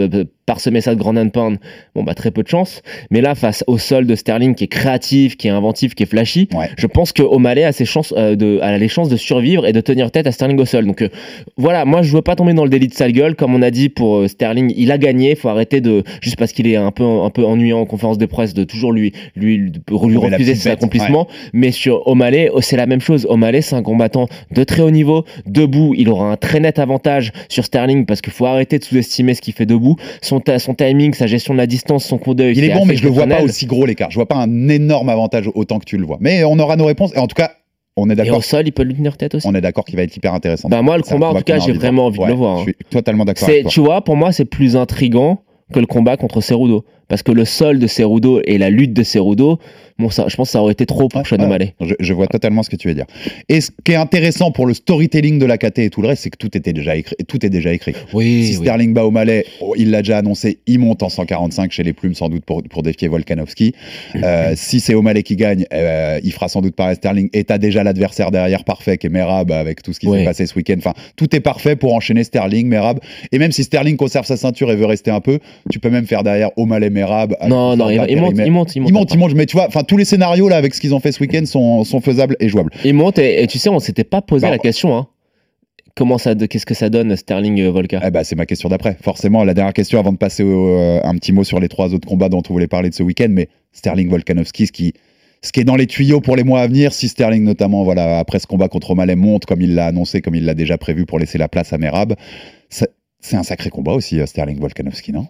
parsemer ça de grand and pound. Bon, bah, très peu de chance. Mais là, face au sol de Sterling qui est créatif, qui est inventif, qui est flashy, je pense que O'Malley a ses chances euh, de, les chances de survivre et de tenir tête à Sterling au sol. Donc euh, voilà, moi je veux pas tomber dans le délit de sale gueule, comme on a dit pour euh, Sterling, il a gagné, faut arrêter de juste parce qu'il est un peu un peu ennuyant en conférence de presse de toujours lui lui refuser ses bête, accomplissements. Mais sur O'Malley, oh, c'est la même chose. O'Malley, c'est un combattant de très haut niveau, debout, il aura un très net avantage sur Sterling parce qu'il faut arrêter de sous-estimer ce qu'il fait debout. Son timing, sa gestion de la distance, son coup d'œil. Il est bon, mais je le vois pas aussi gros l'écart. Je vois pas un énorme avantage autant que tu le vois. Mais on aura nos réponses. Et en tout cas, on est Et d'accord. au sol, il peut lui tenir tête aussi. On est d'accord qu'il va être hyper intéressant. Bah moi, le combat, en tout cas, j'ai vraiment envie de Ouais, le voir. hein. Je suis totalement d'accord tu vois, pour moi, c'est plus intrigant que le combat contre Cerudo. Parce que le sol de Cerudo et la lutte de Cerudo, bon, ça, je pense que ça aurait été trop pour Ouais, Sean. O'Malley. Je, je vois totalement ce que tu veux dire. Et ce qui est intéressant pour le storytelling de la KT et tout le reste, c'est que tout était déjà écrit. Tout est déjà écrit. Oui, Si Sterling bat O'Malley, oh, il l'a déjà annoncé, il monte en 145 chez les plumes sans doute pour, pour défier Volkanovski. Euh, si c'est O'Malley qui gagne, euh, il fera sans doute pareil Sterling. Et t'as déjà l'adversaire derrière parfait qui est Merab avec tout ce qui s'est passé ce week-end. Enfin, tout est parfait pour enchaîner Sterling, Merab. Et même si Sterling conserve sa ceinture et veut rester un peu, tu peux même faire derrière O'Malley, Merab. Non, non, il, il monte, il monte, il monte. Il monte, il monte, mais tu vois, enfin tous les scénarios là avec ce qu'ils ont fait ce week-end sont, sont faisables et jouables. Il monte et, et tu sais, on s'était pas posé Bah, la question. Hein. Comment ça, qu'est-ce que ça donne Sterling euh, Volka Eh ben, c'est ma question d'après. Forcément, la dernière question avant de passer au, euh, un petit mot sur les trois autres combats dont on voulait parler de ce week-end, mais Sterling Volkanovski, ce qui, ce qui est dans les tuyaux pour les mois à venir, si Sterling notamment, voilà, après ce combat contre O'Malley monte comme il l'a annoncé, comme il l'a déjà prévu pour laisser la place à Merab, c'est un sacré combat aussi, euh, Sterling Volkanovski, non?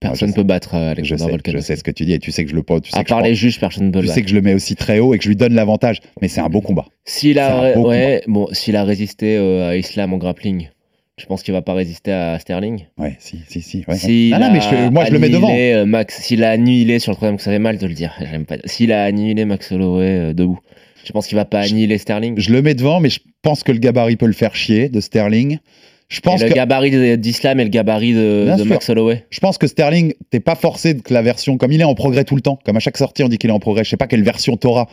Personne je ne peut battre euh, Je Alexander sais, je sais ce que tu dis et tu sais que je le pose. Tu sais À je part les juges, personne ne peut tu le sais battre. que je le mets aussi très haut et que je lui donne l'avantage. Mais c'est un beau combat. S'il a, un beau ouais, bon, s'il a résisté euh, à Islam en grappling, je pense qu'il va pas résister à Sterling. Ouais, si, si, si. Ouais. S'il Ah non, mais je- moi je le mets devant. euh, Max, s'il a annihilé sur le troisième, ça fait mal de le dire. J'aime pas. S'il a annihilé Max Holloway euh, debout, je pense qu'il va pas Je- annihiler Sterling. Je le mets devant, mais je pense que le gabarit peut le faire chier de Sterling. Je Et pense le que gabarit d'Islam et le gabarit de. Max Holloway. Je pense que Sterling, t'es pas forcé que la version, comme il est en progrès tout le temps, comme à chaque sortie on dit qu'il est en progrès, je sais pas quelle version t'auras,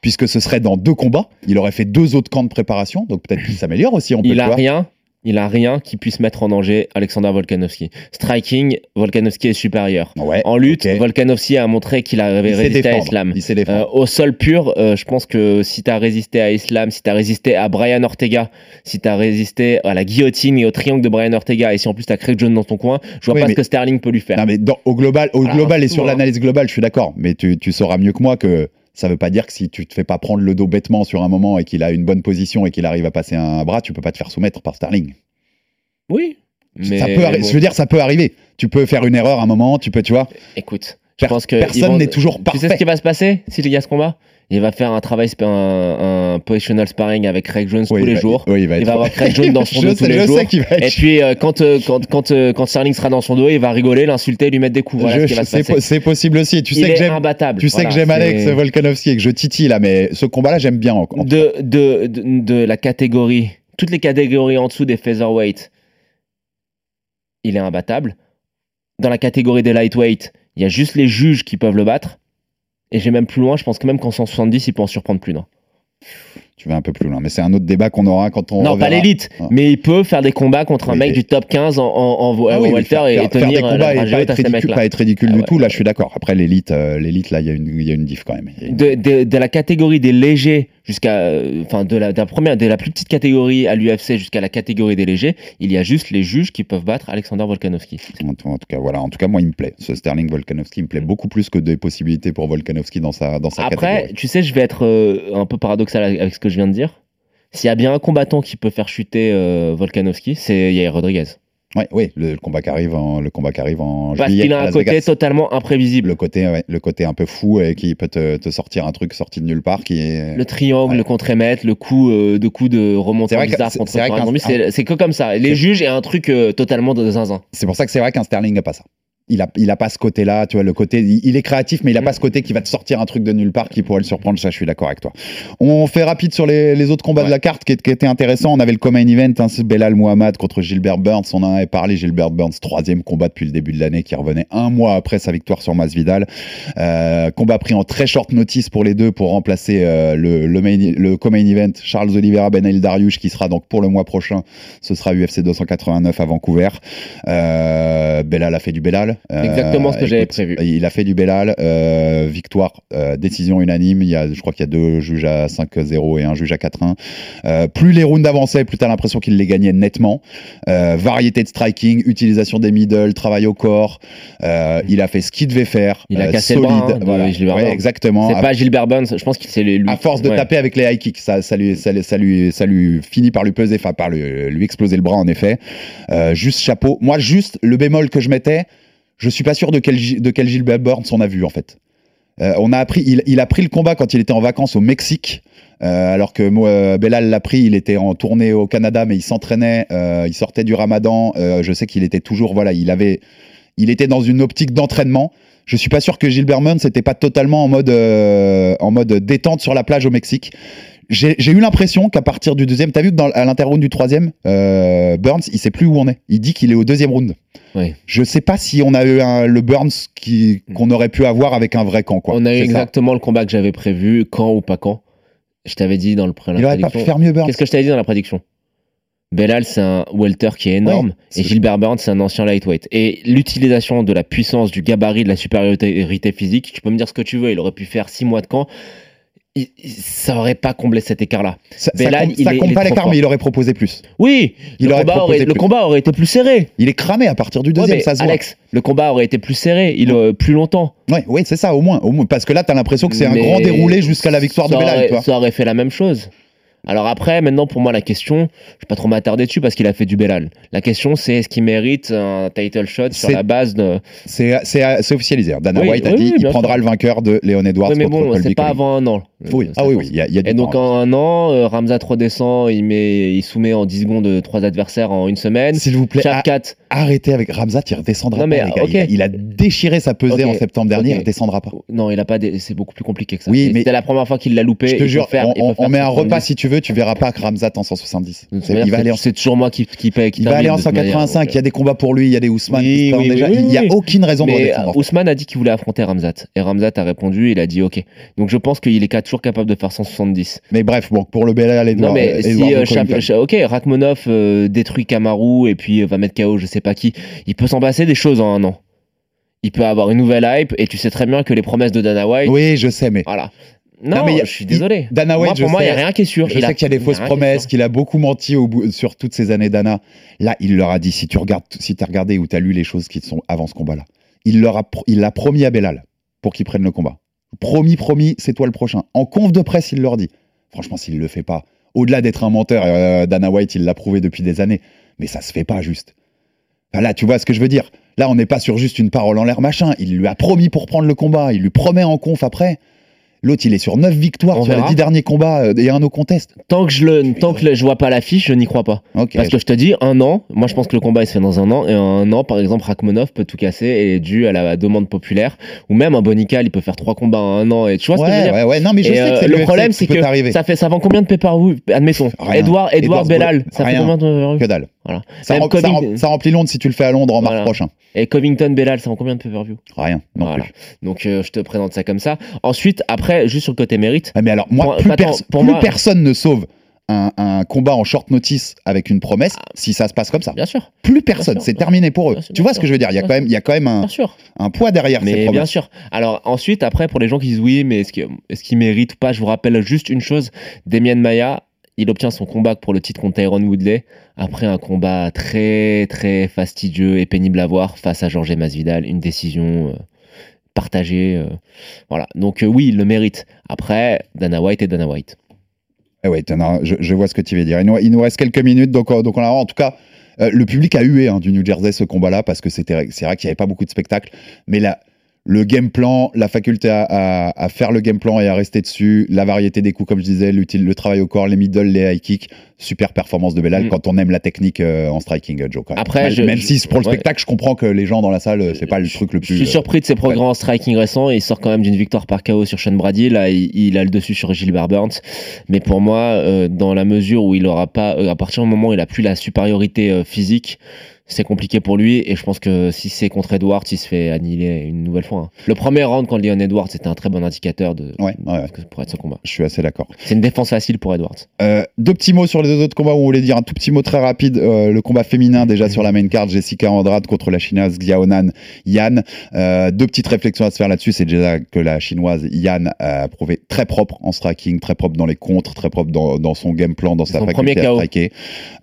puisque ce serait dans deux combats. Il aurait fait deux autres camps de préparation, donc peut-être qu'il s'améliore aussi. On peut Il a rien. Il a rien qui puisse mettre en danger Alexander Volkanovski. Striking, Volkanovski est supérieur. Ouais, En lutte, ok. Volkanovski a montré qu'il avait il résisté à. Islam. Il Euh, au sol pur, euh, je pense que si tu as résisté à Islam, si tu as résisté à Brian Ortega, si tu as résisté à la guillotine et au triangle de Brian Ortega, et si en plus tu as Craig Jones dans ton coin, je vois Oui, pas ce que Sterling peut lui faire. non, mais dans- au global, au global et sur l'analyse globale, je suis d'accord, mais tu, tu sauras mieux que moi que ça veut pas dire que si tu te fais pas prendre le dos bêtement sur un moment et qu'il a une bonne position et qu'il arrive à passer un bras, tu peux pas te faire soumettre par Sterling. Oui. Mais ça peut bon, Je veux dire, ça peut arriver. Tu peux faire une erreur à un moment, tu peux, tu vois. écoute, je Per- pense que personne n'est toujours Tu sais ce parfait. qui va se passer s'il y a ce combat? Il va faire un travail, un, un positional sparring avec Craig Jones Oui, tous les va- jours. oui, il va Il va avoir Craig Jones dans son dos tous les je jours. va être Et puis euh, quand, euh, quand, quand, euh, quand Sterling sera dans son dos, il va rigoler, l'insulter, lui mettre des coups. Voilà ce c'est po- possible aussi. Tu il sais que j'aime. Tu sais que j'aime Alex Volkanovski et que je titille là, mais ce combat-là, j'aime bien. en- en- de, de, de, de la catégorie, toutes les catégories en dessous des featherweight, il est imbattable. Dans la catégorie des lightweight, il y a juste les juges qui peuvent le battre. Et j'ai même plus loin, je pense que même qu'en 170, il peut en surprendre plus d'un. Tu vas un peu plus loin, mais c'est un autre débat qu'on aura quand on. non, pas l'élite, mais il peut faire des combats contre un mec du top 15 en, en, en, Ah en oui, oui, welter faire, et, tenir des euh, combats et pas être ridicule, pas être ridicule Ah du ouais, tout. Là, ouais. je suis d'accord. Après l'élite, euh, l'élite là, il y a une, il y a une diff quand même. Une- de la catégorie des légers jusqu'à enfin de la, de la première de la plus petite catégorie à l'UFC jusqu'à la catégorie des légers il y a juste les juges qui peuvent battre Alexander Volkanovski En tout, en tout cas, voilà. En tout cas, moi, il me plaît. Ce Sterling Volkanovski me plaît beaucoup plus que des possibilités pour Volkanovski dans sa dans sa après catégorie. tu sais je vais être euh, un peu paradoxal avec ce que je viens de dire s'il y a bien un combattant qui peut faire chuter euh, Volkanovski c'est Yair Rodriguez Ouais, oui, le, le combat qui arrive en le combat qui arrive en parce juillet qu'il a un côté Vegas. totalement imprévisible Le côté, ouais, le côté un peu fou et qui peut te, te sortir un truc sorti de nulle part qui est. le triangle, Ouais. le contre-émettre, le coup euh, de coup de remontée bizarre contre c'est que comme ça. Les juges et un truc euh, totalement de zinzin. C'est pour ça que c'est vrai qu'un Sterling n'a pas ça. Il a, il a pas ce côté-là, tu vois, le côté, il, est créatif, mais il a Mm. pas ce côté qui va te sortir un truc de nulle part qui pourrait le surprendre. Ça, je suis d'accord avec toi. On fait rapide sur les, les autres combats Ouais. de la carte qui, qui étaient intéressants. On avait le Common Event, hein, Belal Mohamed contre Gilbert Burns. On en avait parlé. Gilbert Burns, troisième combat depuis le début de l'année, qui revenait un mois après sa victoire sur Masvidal. Euh, combat pris en très short notice pour les deux pour remplacer euh, le, le, main- le Common Event, Charles Oliveira Ben El Dariush, qui sera donc pour le mois prochain. Ce sera UFC 289 à Vancouver. Euh, Belal a fait du Belal. Euh, Exactement ce que j'avais prévu. Il a fait du Belal. euh, victoire, euh, décision unanime. Il y a, je crois qu'il y a deux juges à 5-0 et un juge à 4-1. Euh, plus les rounds avançaient, plus tu as l'impression qu'il les gagnait nettement. Variété de striking, utilisation des middle, travail au corps. Il a fait ce qu'il devait faire. Il a cassé le bras, hein, de voilà. Gilbert Ouais, exactement. C'est pas Gilbert Burns, je pense qu'il c'est lui. à force de Ouais. taper avec les high kicks, ça, ça, lui, ça, lui- ça, lui, ça lui finit par lui peser, enfin par lui, lui exploser le bras en effet. Euh, juste chapeau. Moi, juste le bémol que je mettais, je suis pas sûr de quel, de quel Gilbert Burns on a vu en fait. Euh, on a appris, il, a pris le combat quand il était en vacances au Mexique. euh, alors que euh, Belal l'a pris, il était en tournée au Canada, mais il s'entraînait, euh, il sortait du Ramadan. je sais qu'il était toujours, voilà, il avait, il était dans une optique d'entraînement. Je suis pas sûr que Gilbert Burns n'était pas totalement en mode détente sur la plage au Mexique. J'ai eu l'impression qu'à partir du deuxième, t'as vu que dans, à l'interround du troisième, euh, Burns, il sait plus où on est. Il dit qu'il est au deuxième round. Oui. Je sais pas si on a eu un- le Burns qu'on aurait pu avoir avec un vrai camp. Quoi. On a eu ça. exactement le combat que j'avais prévu, quand ou pas quand. Je t'avais dit dans le pré- la Il aurait pas pu faire mieux, Burns. Qu'est-ce que je t'avais dit dans la prédiction? Belal, c'est un welter qui est énorme, Ouais, et Gilbert Burns, c'est un ancien lightweight. Et l'utilisation de la puissance, du gabarit, de la supériorité physique, tu peux me dire ce que tu veux, il aurait pu faire 6 mois de camp, il- ça aurait pas comblé cet écart-là. Ça, il ça compte pas l'écart, mais il aurait proposé plus. Oui, Il le, aurait combat aurait, le plus. combat aurait été plus serré. Il est cramé à partir du deuxième, mais ça se voit. Alex, le combat aurait été plus serré, il aurait plus longtemps. Ouais, oui, c'est ça, au moins, au moins. Parce que là, t'as l'impression que c'est un grand déroulé jusqu'à la victoire de Belal. aurait- tu. Ça aurait fait la même chose. Alors après, maintenant, pour moi, la question, je vais pas trop m'attarder dessus parce qu'il a fait du Belal. La question, c'est est-ce qu'il mérite un title shot sur C'est- la base de. C'est officialisé. hein. Dana Oui, White a oui, dit oui, il prendra sûr. le vainqueur de Leon Edwards mais contre bon, c'est pas avant un an. Oui. Euh, Ah oui, oui, il y a, il y a Et donc en un an, euh, Ramzat redescend, il, met, il soumet en 10 secondes euh, trois adversaires en une semaine. S'il vous plaît, arrêtez avec Ramzat, il redescendra Non, mais, pas. les gars. Il, a, il a déchiré sa pesée en septembre dernier, ok. il redescendra pas. Non, il a pas. des- C'est beaucoup plus compliqué que ça. Oui, mais- C'était la première fois qu'il l'a loupé. Je te jure, faire- on, il peut on- faire on met un 70. repas si tu veux, tu verras pas que Ramzat en 170. Donc, C'est- il va aller en C'est toujours moi qui, qui paye. qui Il va aller en t'invite de toute manière, 185, donc, il y a des combats pour lui, il y a des Ousmane il n'y a aucune raison euh, Ousmane a dit qu'il voulait affronter Ramzat. Et Ramzat a répondu, il a dit OK. Donc je pense qu'il est ca- toujours capable de faire 170. Mais bref, bon, pour le Belal, Edouard, non mais si Edouard euh. Chap- Cha- ok Rachmanov euh, détruit Kamaru et puis euh, va mettre KO je sais pas qui, il peut s'en passer des choses en un an. Il peut avoir une nouvelle hype et tu sais très bien que les promesses de Dana White, Oui, je sais, mais voilà. Non, mais a- je suis désolé. Dana Moi, White, pour je moi, il n'y a rien qui est sûr. Je Il sais qu'il y a des fausses promesses, qu'il a beaucoup menti au bout- sur toutes ces années d'Anna. Là, il leur a dit si tu regardes, si as regardé ou tu as lu les choses qui sont avant ce combat-là, il leur a, il l'a promis à Belal pour qu'il prenne le combat. Promis, promis, c'est toi le prochain. En conf de presse, il leur dit. Franchement, s'il le fait pas, au-delà d'être un menteur, euh, Dana White, il l'a prouvé depuis des années, mais ça se fait pas juste. Là, tu vois ce que je veux dire. Là, on n'est pas sur juste une parole en l'air machin. Il lui a promis pour prendre le combat. Il lui promet en conf après. L'autre, il est sur 9 victoires On sur les verra. 10 derniers combats euh, et un no contest. Tant que je le, tant que le- je vois pas l'affiche, je n'y crois pas. Parce que je te dis, un an, moi je pense que le combat il se fait dans un an, et un an, par exemple, Rachmanov peut tout casser et est dû à la demande populaire, ou même un Bonical, il peut faire trois combats en un an, et tu vois ce que je veux ouais, dire ouais, ouais. Non, mais je Et, sais que euh, le problème, c'est que ça fait, ça vend combien de pay-per-view? Admettons. Rien. Edouard, Edouard Bellal, ça fait combien de Que dalle. Voilà. Ça, rem- remplit Londres si tu le fais à Londres en mars prochain. Et Covington Bellal, ça vend combien de pay-per-view? Rien, non Voilà. plus. Donc euh, je te présente ça comme ça. Ensuite, après, juste sur le côté mérite, Ah, mais alors, moi, Pour- plus, attends, pers- pour plus moi- personne ne sauve un, un combat en short notice avec une promesse si ça se passe comme ça. bien sûr, Plus personne, Bien c'est bien terminé pour eux. bien sûr, Tu bien vois ce que je veux dire? Il y a bien quand même, il y a quand même un, bien poids derrière ces Mais bien promesses. sûr. Alors ensuite, après, pour les gens qui disent oui, mais est-ce qu'il est qu'il mérite ou pas, je vous rappelle juste une chose. Damien Maya, il obtient son combat pour le titre contre Tyrone Woodley après un combat très très fastidieux et pénible à voir face à Jorge Masvidal, une décision euh, partagée. euh, voilà. Donc euh, oui, il le mérite. Après, Dana White et Dana White. T'en as- je, je vois ce que tu veux dire. Il nous, il nous reste quelques minutes, donc, donc on a, en tout cas, le public a hué hein, du New Jersey ce combat-là parce que c'était, c'est vrai qu'il n'y avait pas beaucoup de spectacles, mais là, le game plan, la faculté à, à- à faire le game plan et à rester dessus, la variété des coups, comme je disais, l'utile, le travail au corps, les middle, les high kicks, super performance de Belal Mm. quand on aime la technique euh, en striking, euh, Joe. quand même. Après, même, je- même je- si pour le ouais. spectacle, je comprends que les gens dans la salle, euh, c'est pas le truc le Je plus. suis euh, surpris de ses progrès en striking récents. Il sort quand même d'une victoire par KO sur Sean Brady. Là, il, il a le dessus sur Gilbert Burns. Mais pour moi, euh, dans la mesure où il aura pas, euh, à partir du moment où il a plus la supériorité euh, physique, c'est compliqué pour lui. Et je pense que si c'est contre Edwards, il se fait annihiler une nouvelle fois. hein. Le premier round contre Leon Edwards, c'était un très bon indicateur de Ouais, ouais, ouais. ce que pourrait être ce combat. Je suis assez d'accord. C'est une défense facile pour Edwards. Euh, deux petits mots sur les deux autres combats où on voulait dire un tout petit mot très rapide. Euh, le combat féminin déjà sur la main card, Jessica Andrade contre la chinoise Xiaonan Yan. Euh, deux petites réflexions à se faire là-dessus. C'est déjà que la chinoise Yan a prouvé très propre en striking, très propre dans les contres, très propre dans, dans son game plan, dans sa faculté à striker.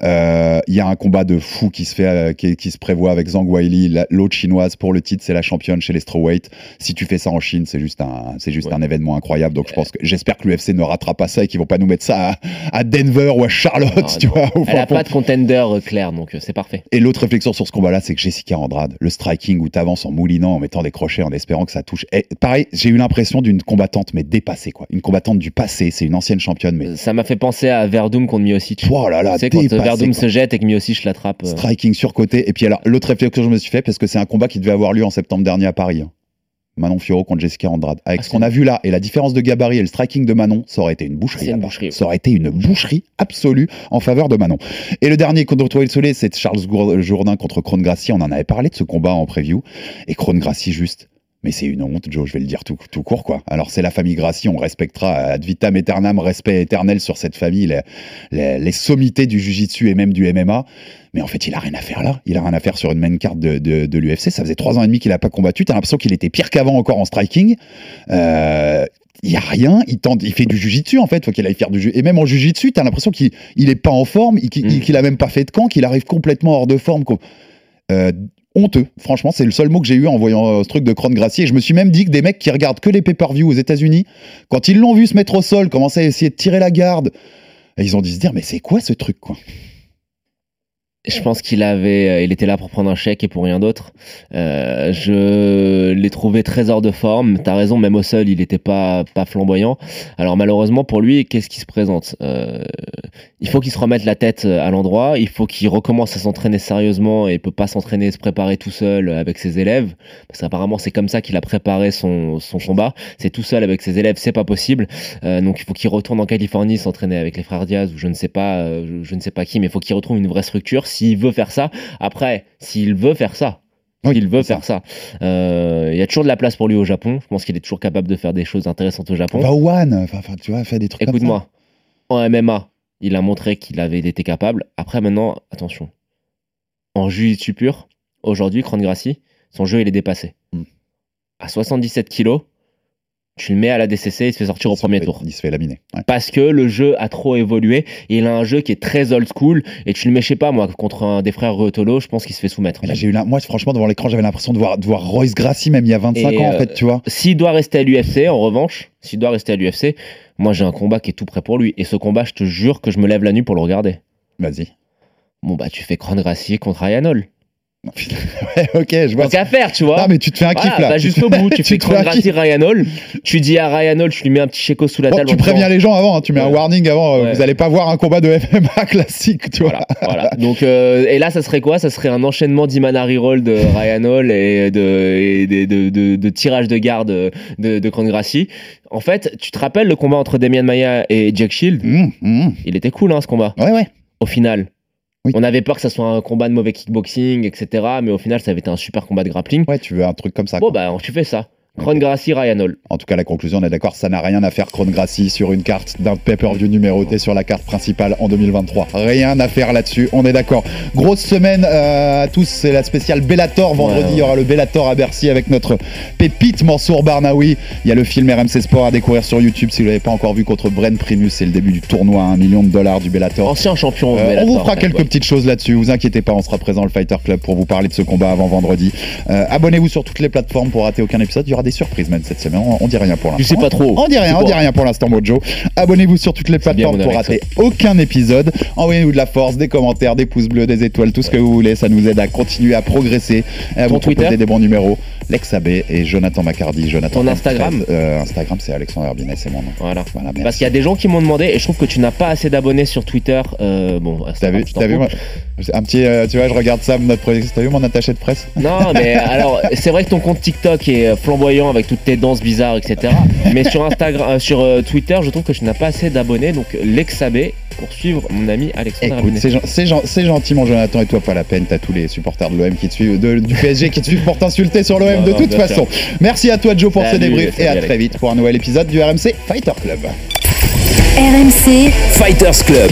Il y a un combat de fou qui se fait, euh, qui, qui se prévoit avec Zhang Weili, la- l'autre chinoise pour le titre, c'est la championne chez les strawweight. Si tu fais ça en Chine, c'est juste un, c'est juste Ouais. un événement incroyable. Donc je pense que j'espère que l'UFC ne ratera pas ça et qu'ils vont pas nous mettre ça à, à Denver ou à Charlotte, Ah, tu non. vois. au Elle fin a fond. pas de contender euh, clair, donc euh, c'est parfait. Et l'autre réflexion sur ce combat-là, c'est que Jessica Andrade, le striking où t'avances en moulinant, en mettant des crochets, en espérant que ça touche. Et pareil, j'ai eu l'impression d'une combattante, mais dépassée, quoi. Une combattante du passé. C'est une ancienne championne, mais. Ça m'a fait penser à Verdum contre Miocic. Oh là là, tu sais, quand Verdum quoi. se jette et que Miocic l'attrape. euh, Striking Et puis alors, l'autre réflexion que je me suis fait, parce que c'est un combat qui devait avoir lieu en septembre dernier à Paris. hein. Manon Fiorot contre Jessica Andrade. Avec Ah, ce qu'on a vu là et la différence de gabarit et le striking de Manon, ça aurait été une boucherie. Une Ça aurait été une boucherie absolue en faveur de Manon. Et le dernier contre Toile Soleil, c'est Charles Jourdain contre Krone Gracie. On en avait parlé de ce combat en preview. Et Krone Gracie, juste. Mais c'est une honte, Joe, je vais le dire tout, tout court, quoi. Alors, c'est la famille Gracie, on respectera ad vitam aeternam, respect éternel sur cette famille, les, les, les sommités du jujitsu et même du MMA. Mais en fait, il a rien à faire là. Il a rien à faire sur une main carte de, de, de l'UFC. Ça faisait trois ans et demi qu'il a pas combattu. T'as l'impression qu'il était pire qu'avant encore en striking. Euh, il y a rien, il tente, il fait du jujitsu en fait, faut qu'il aille faire du ju- et même en jujitsu, t'as l'impression qu'il il est pas en forme, il- qu'il Mm. qu'il a même pas fait de camp, qu'il arrive complètement hors de forme. Euh, honteux, franchement, c'est le seul mot que j'ai eu en voyant euh, ce truc de Cron Gracie. Et je me suis même dit que des mecs qui regardent que les pay-per-view aux États-Unis, quand ils l'ont vu se mettre au sol, commencer à essayer de tirer la garde, ils ont dû se dire, mais c'est quoi ce truc, quoi? Je pense qu'il avait, euh, il était là pour prendre un chèque et pour rien d'autre. Euh, je l'ai trouvé très hors de forme. T'as raison, même au sol, il n'était pas pas flamboyant. Alors malheureusement pour lui, qu'est-ce qui se présente? Euh, Il faut qu'il se remette la tête à l'endroit. Il faut qu'il recommence à s'entraîner sérieusement et il peut pas s'entraîner se préparer tout seul avec ses élèves. Parce qu'apparemment c'est comme ça qu'il a préparé son son combat. C'est tout seul avec ses élèves, c'est pas possible. Euh, donc il faut qu'il retourne en Californie s'entraîner avec les frères Diaz ou je ne sais pas, euh, je ne sais pas qui, mais il faut qu'il retrouve une vraie structure s'il veut faire ça. Après, s'il veut faire ça, Oui, s'il veut faire ça, Euh, il y a toujours de la place pour lui au Japon. Je pense qu'il est toujours capable de faire des choses intéressantes au Japon. Au One, enfin, tu vois, fais des trucs. Écoute-moi, en MMA, il a montré qu'il avait été capable. Après, maintenant, attention. En jiu-jitsu pur, aujourd'hui, Cron Gracie, son jeu, il est dépassé. Hmm. À 77 kilos, tu le mets à la DCC, il se fait sortir au premier fait- tour. Il se fait laminer. Ouais. Parce que le jeu a trop évolué et il a un jeu qui est très old school. Et tu le mets, je sais pas, moi, contre un des frères Ruotolo, je pense qu'il se fait soumettre. Là, j'ai eu la... Moi, franchement, devant l'écran, j'avais l'impression de voir, de voir Royce Gracie, même il y a 25 Et, ans, en euh, fait, tu vois. S'il doit rester à l'UFC, en revanche, s'il doit rester à l'UFC, moi j'ai un combat qui est tout prêt pour lui. Et ce combat, je te jure que je me lève la nuit pour le regarder. Vas-y. Bon, bah, tu fais Cron Gracie contre Ryan Hall. Ouais, ok, je vois. Tant qu'à faire, tu vois. Non, mais tu te fais un Voilà, kiff là. bah, Tu juste te- au bout, tu, tu fais un kiff. Ryan Hall. Tu dis à Ryan Hall, tu lui mets un petit chéco sous la Bon, table. tu préviens les gens avant, hein, tu mets un Ouais. warning avant, euh, Ouais. vous allez pas voir un combat de MMA classique, tu vois. Voilà, voilà. Donc, euh, et là, ça serait quoi? Ça serait un enchaînement d'Imanari Roll de Ryan Hall et de, et de, de, de- de tirage de garde de, de, Gracie. En fait, tu te rappelles le combat entre Damian Maya et Jack Shield Mmh, mmh. Il était cool, hein, ce combat. Ouais, ouais. Au final. Oui. On avait peur que ça soit un combat de mauvais kickboxing, etc. Mais au final, ça avait été un super combat de grappling. Ouais, tu veux un truc comme ça. Bon, quoi. bah, tu fais ça. Cron Gracie, Ryan Hall. En tout cas, la conclusion, on est d'accord, ça n'a rien à faire Cron Gracie sur une carte d'un pay-per-view numéroté sur la carte principale en 2023. Rien à faire là-dessus, on est d'accord. Grosse semaine euh, à tous, c'est la spéciale Bellator. Vendredi, ouais. il y aura le Bellator à Bercy avec notre pépite Mansour Barnaoui. Il y a le film RMC Sport à découvrir sur YouTube si vous l'avez pas encore vu contre Bren Primus. C'est le début du tournoi, un million de dollars du Bellator. Ancien champion. Euh, on Bellator, vous fera en fait, quelques ouais. petites choses là-dessus, vous inquiétez pas, on sera présent au Fighter Club pour vous parler de ce combat avant vendredi. Euh, Abonnez-vous sur toutes les plateformes pour rater aucun épisode, il y aura des surprises même cette semaine, on, on dit rien pour l'instant. sais pas trop. On dit rien, on dit rien pour l'instant Mojo. Abonnez-vous sur toutes les plateformes pour rater aucun épisode. Envoyez-nous de la force, des commentaires, des pouces bleus, des étoiles, tout ce que vous voulez, ça nous aide à continuer à progresser, et à Ton vous proposer Twitter des bons numéros. Lex Abbé et Jonathan Macardy. Jonathan Ton Instagram Euh, Instagram c'est Alexandre Binet, c'est mon nom. Voilà. Parce qu'il y a des gens qui m'ont demandé, et je trouve que tu n'as pas assez d'abonnés sur Twitter. Euh, bon, T'as Instagram, vu, je t'as vu moi, un petit, euh, tu vois, je regarde ça, notre projection. T'as vu mon attaché de presse? Non, mais alors, c'est vrai que ton compte TikTok est flamboyant avec toutes tes danses bizarres, etc. Mais sur Instagram, euh, sur euh, Twitter, je trouve que tu n'as pas assez d'abonnés. Donc, Lexabé pour suivre mon ami Alexandre Écoute, c'est gen- c'est gen- gentil, mon Jonathan, et toi, pas la peine. T'as tous les supporters de l'OM qui te suivent, de- du PSG qui te suivent pour t'insulter sur l'OM de non, toute façon. Merci à toi, Joe, pour ce Salut, débrief, et à Alex. très vite pour un nouvel épisode du RMC Fighter Club. RMC Fighters Club.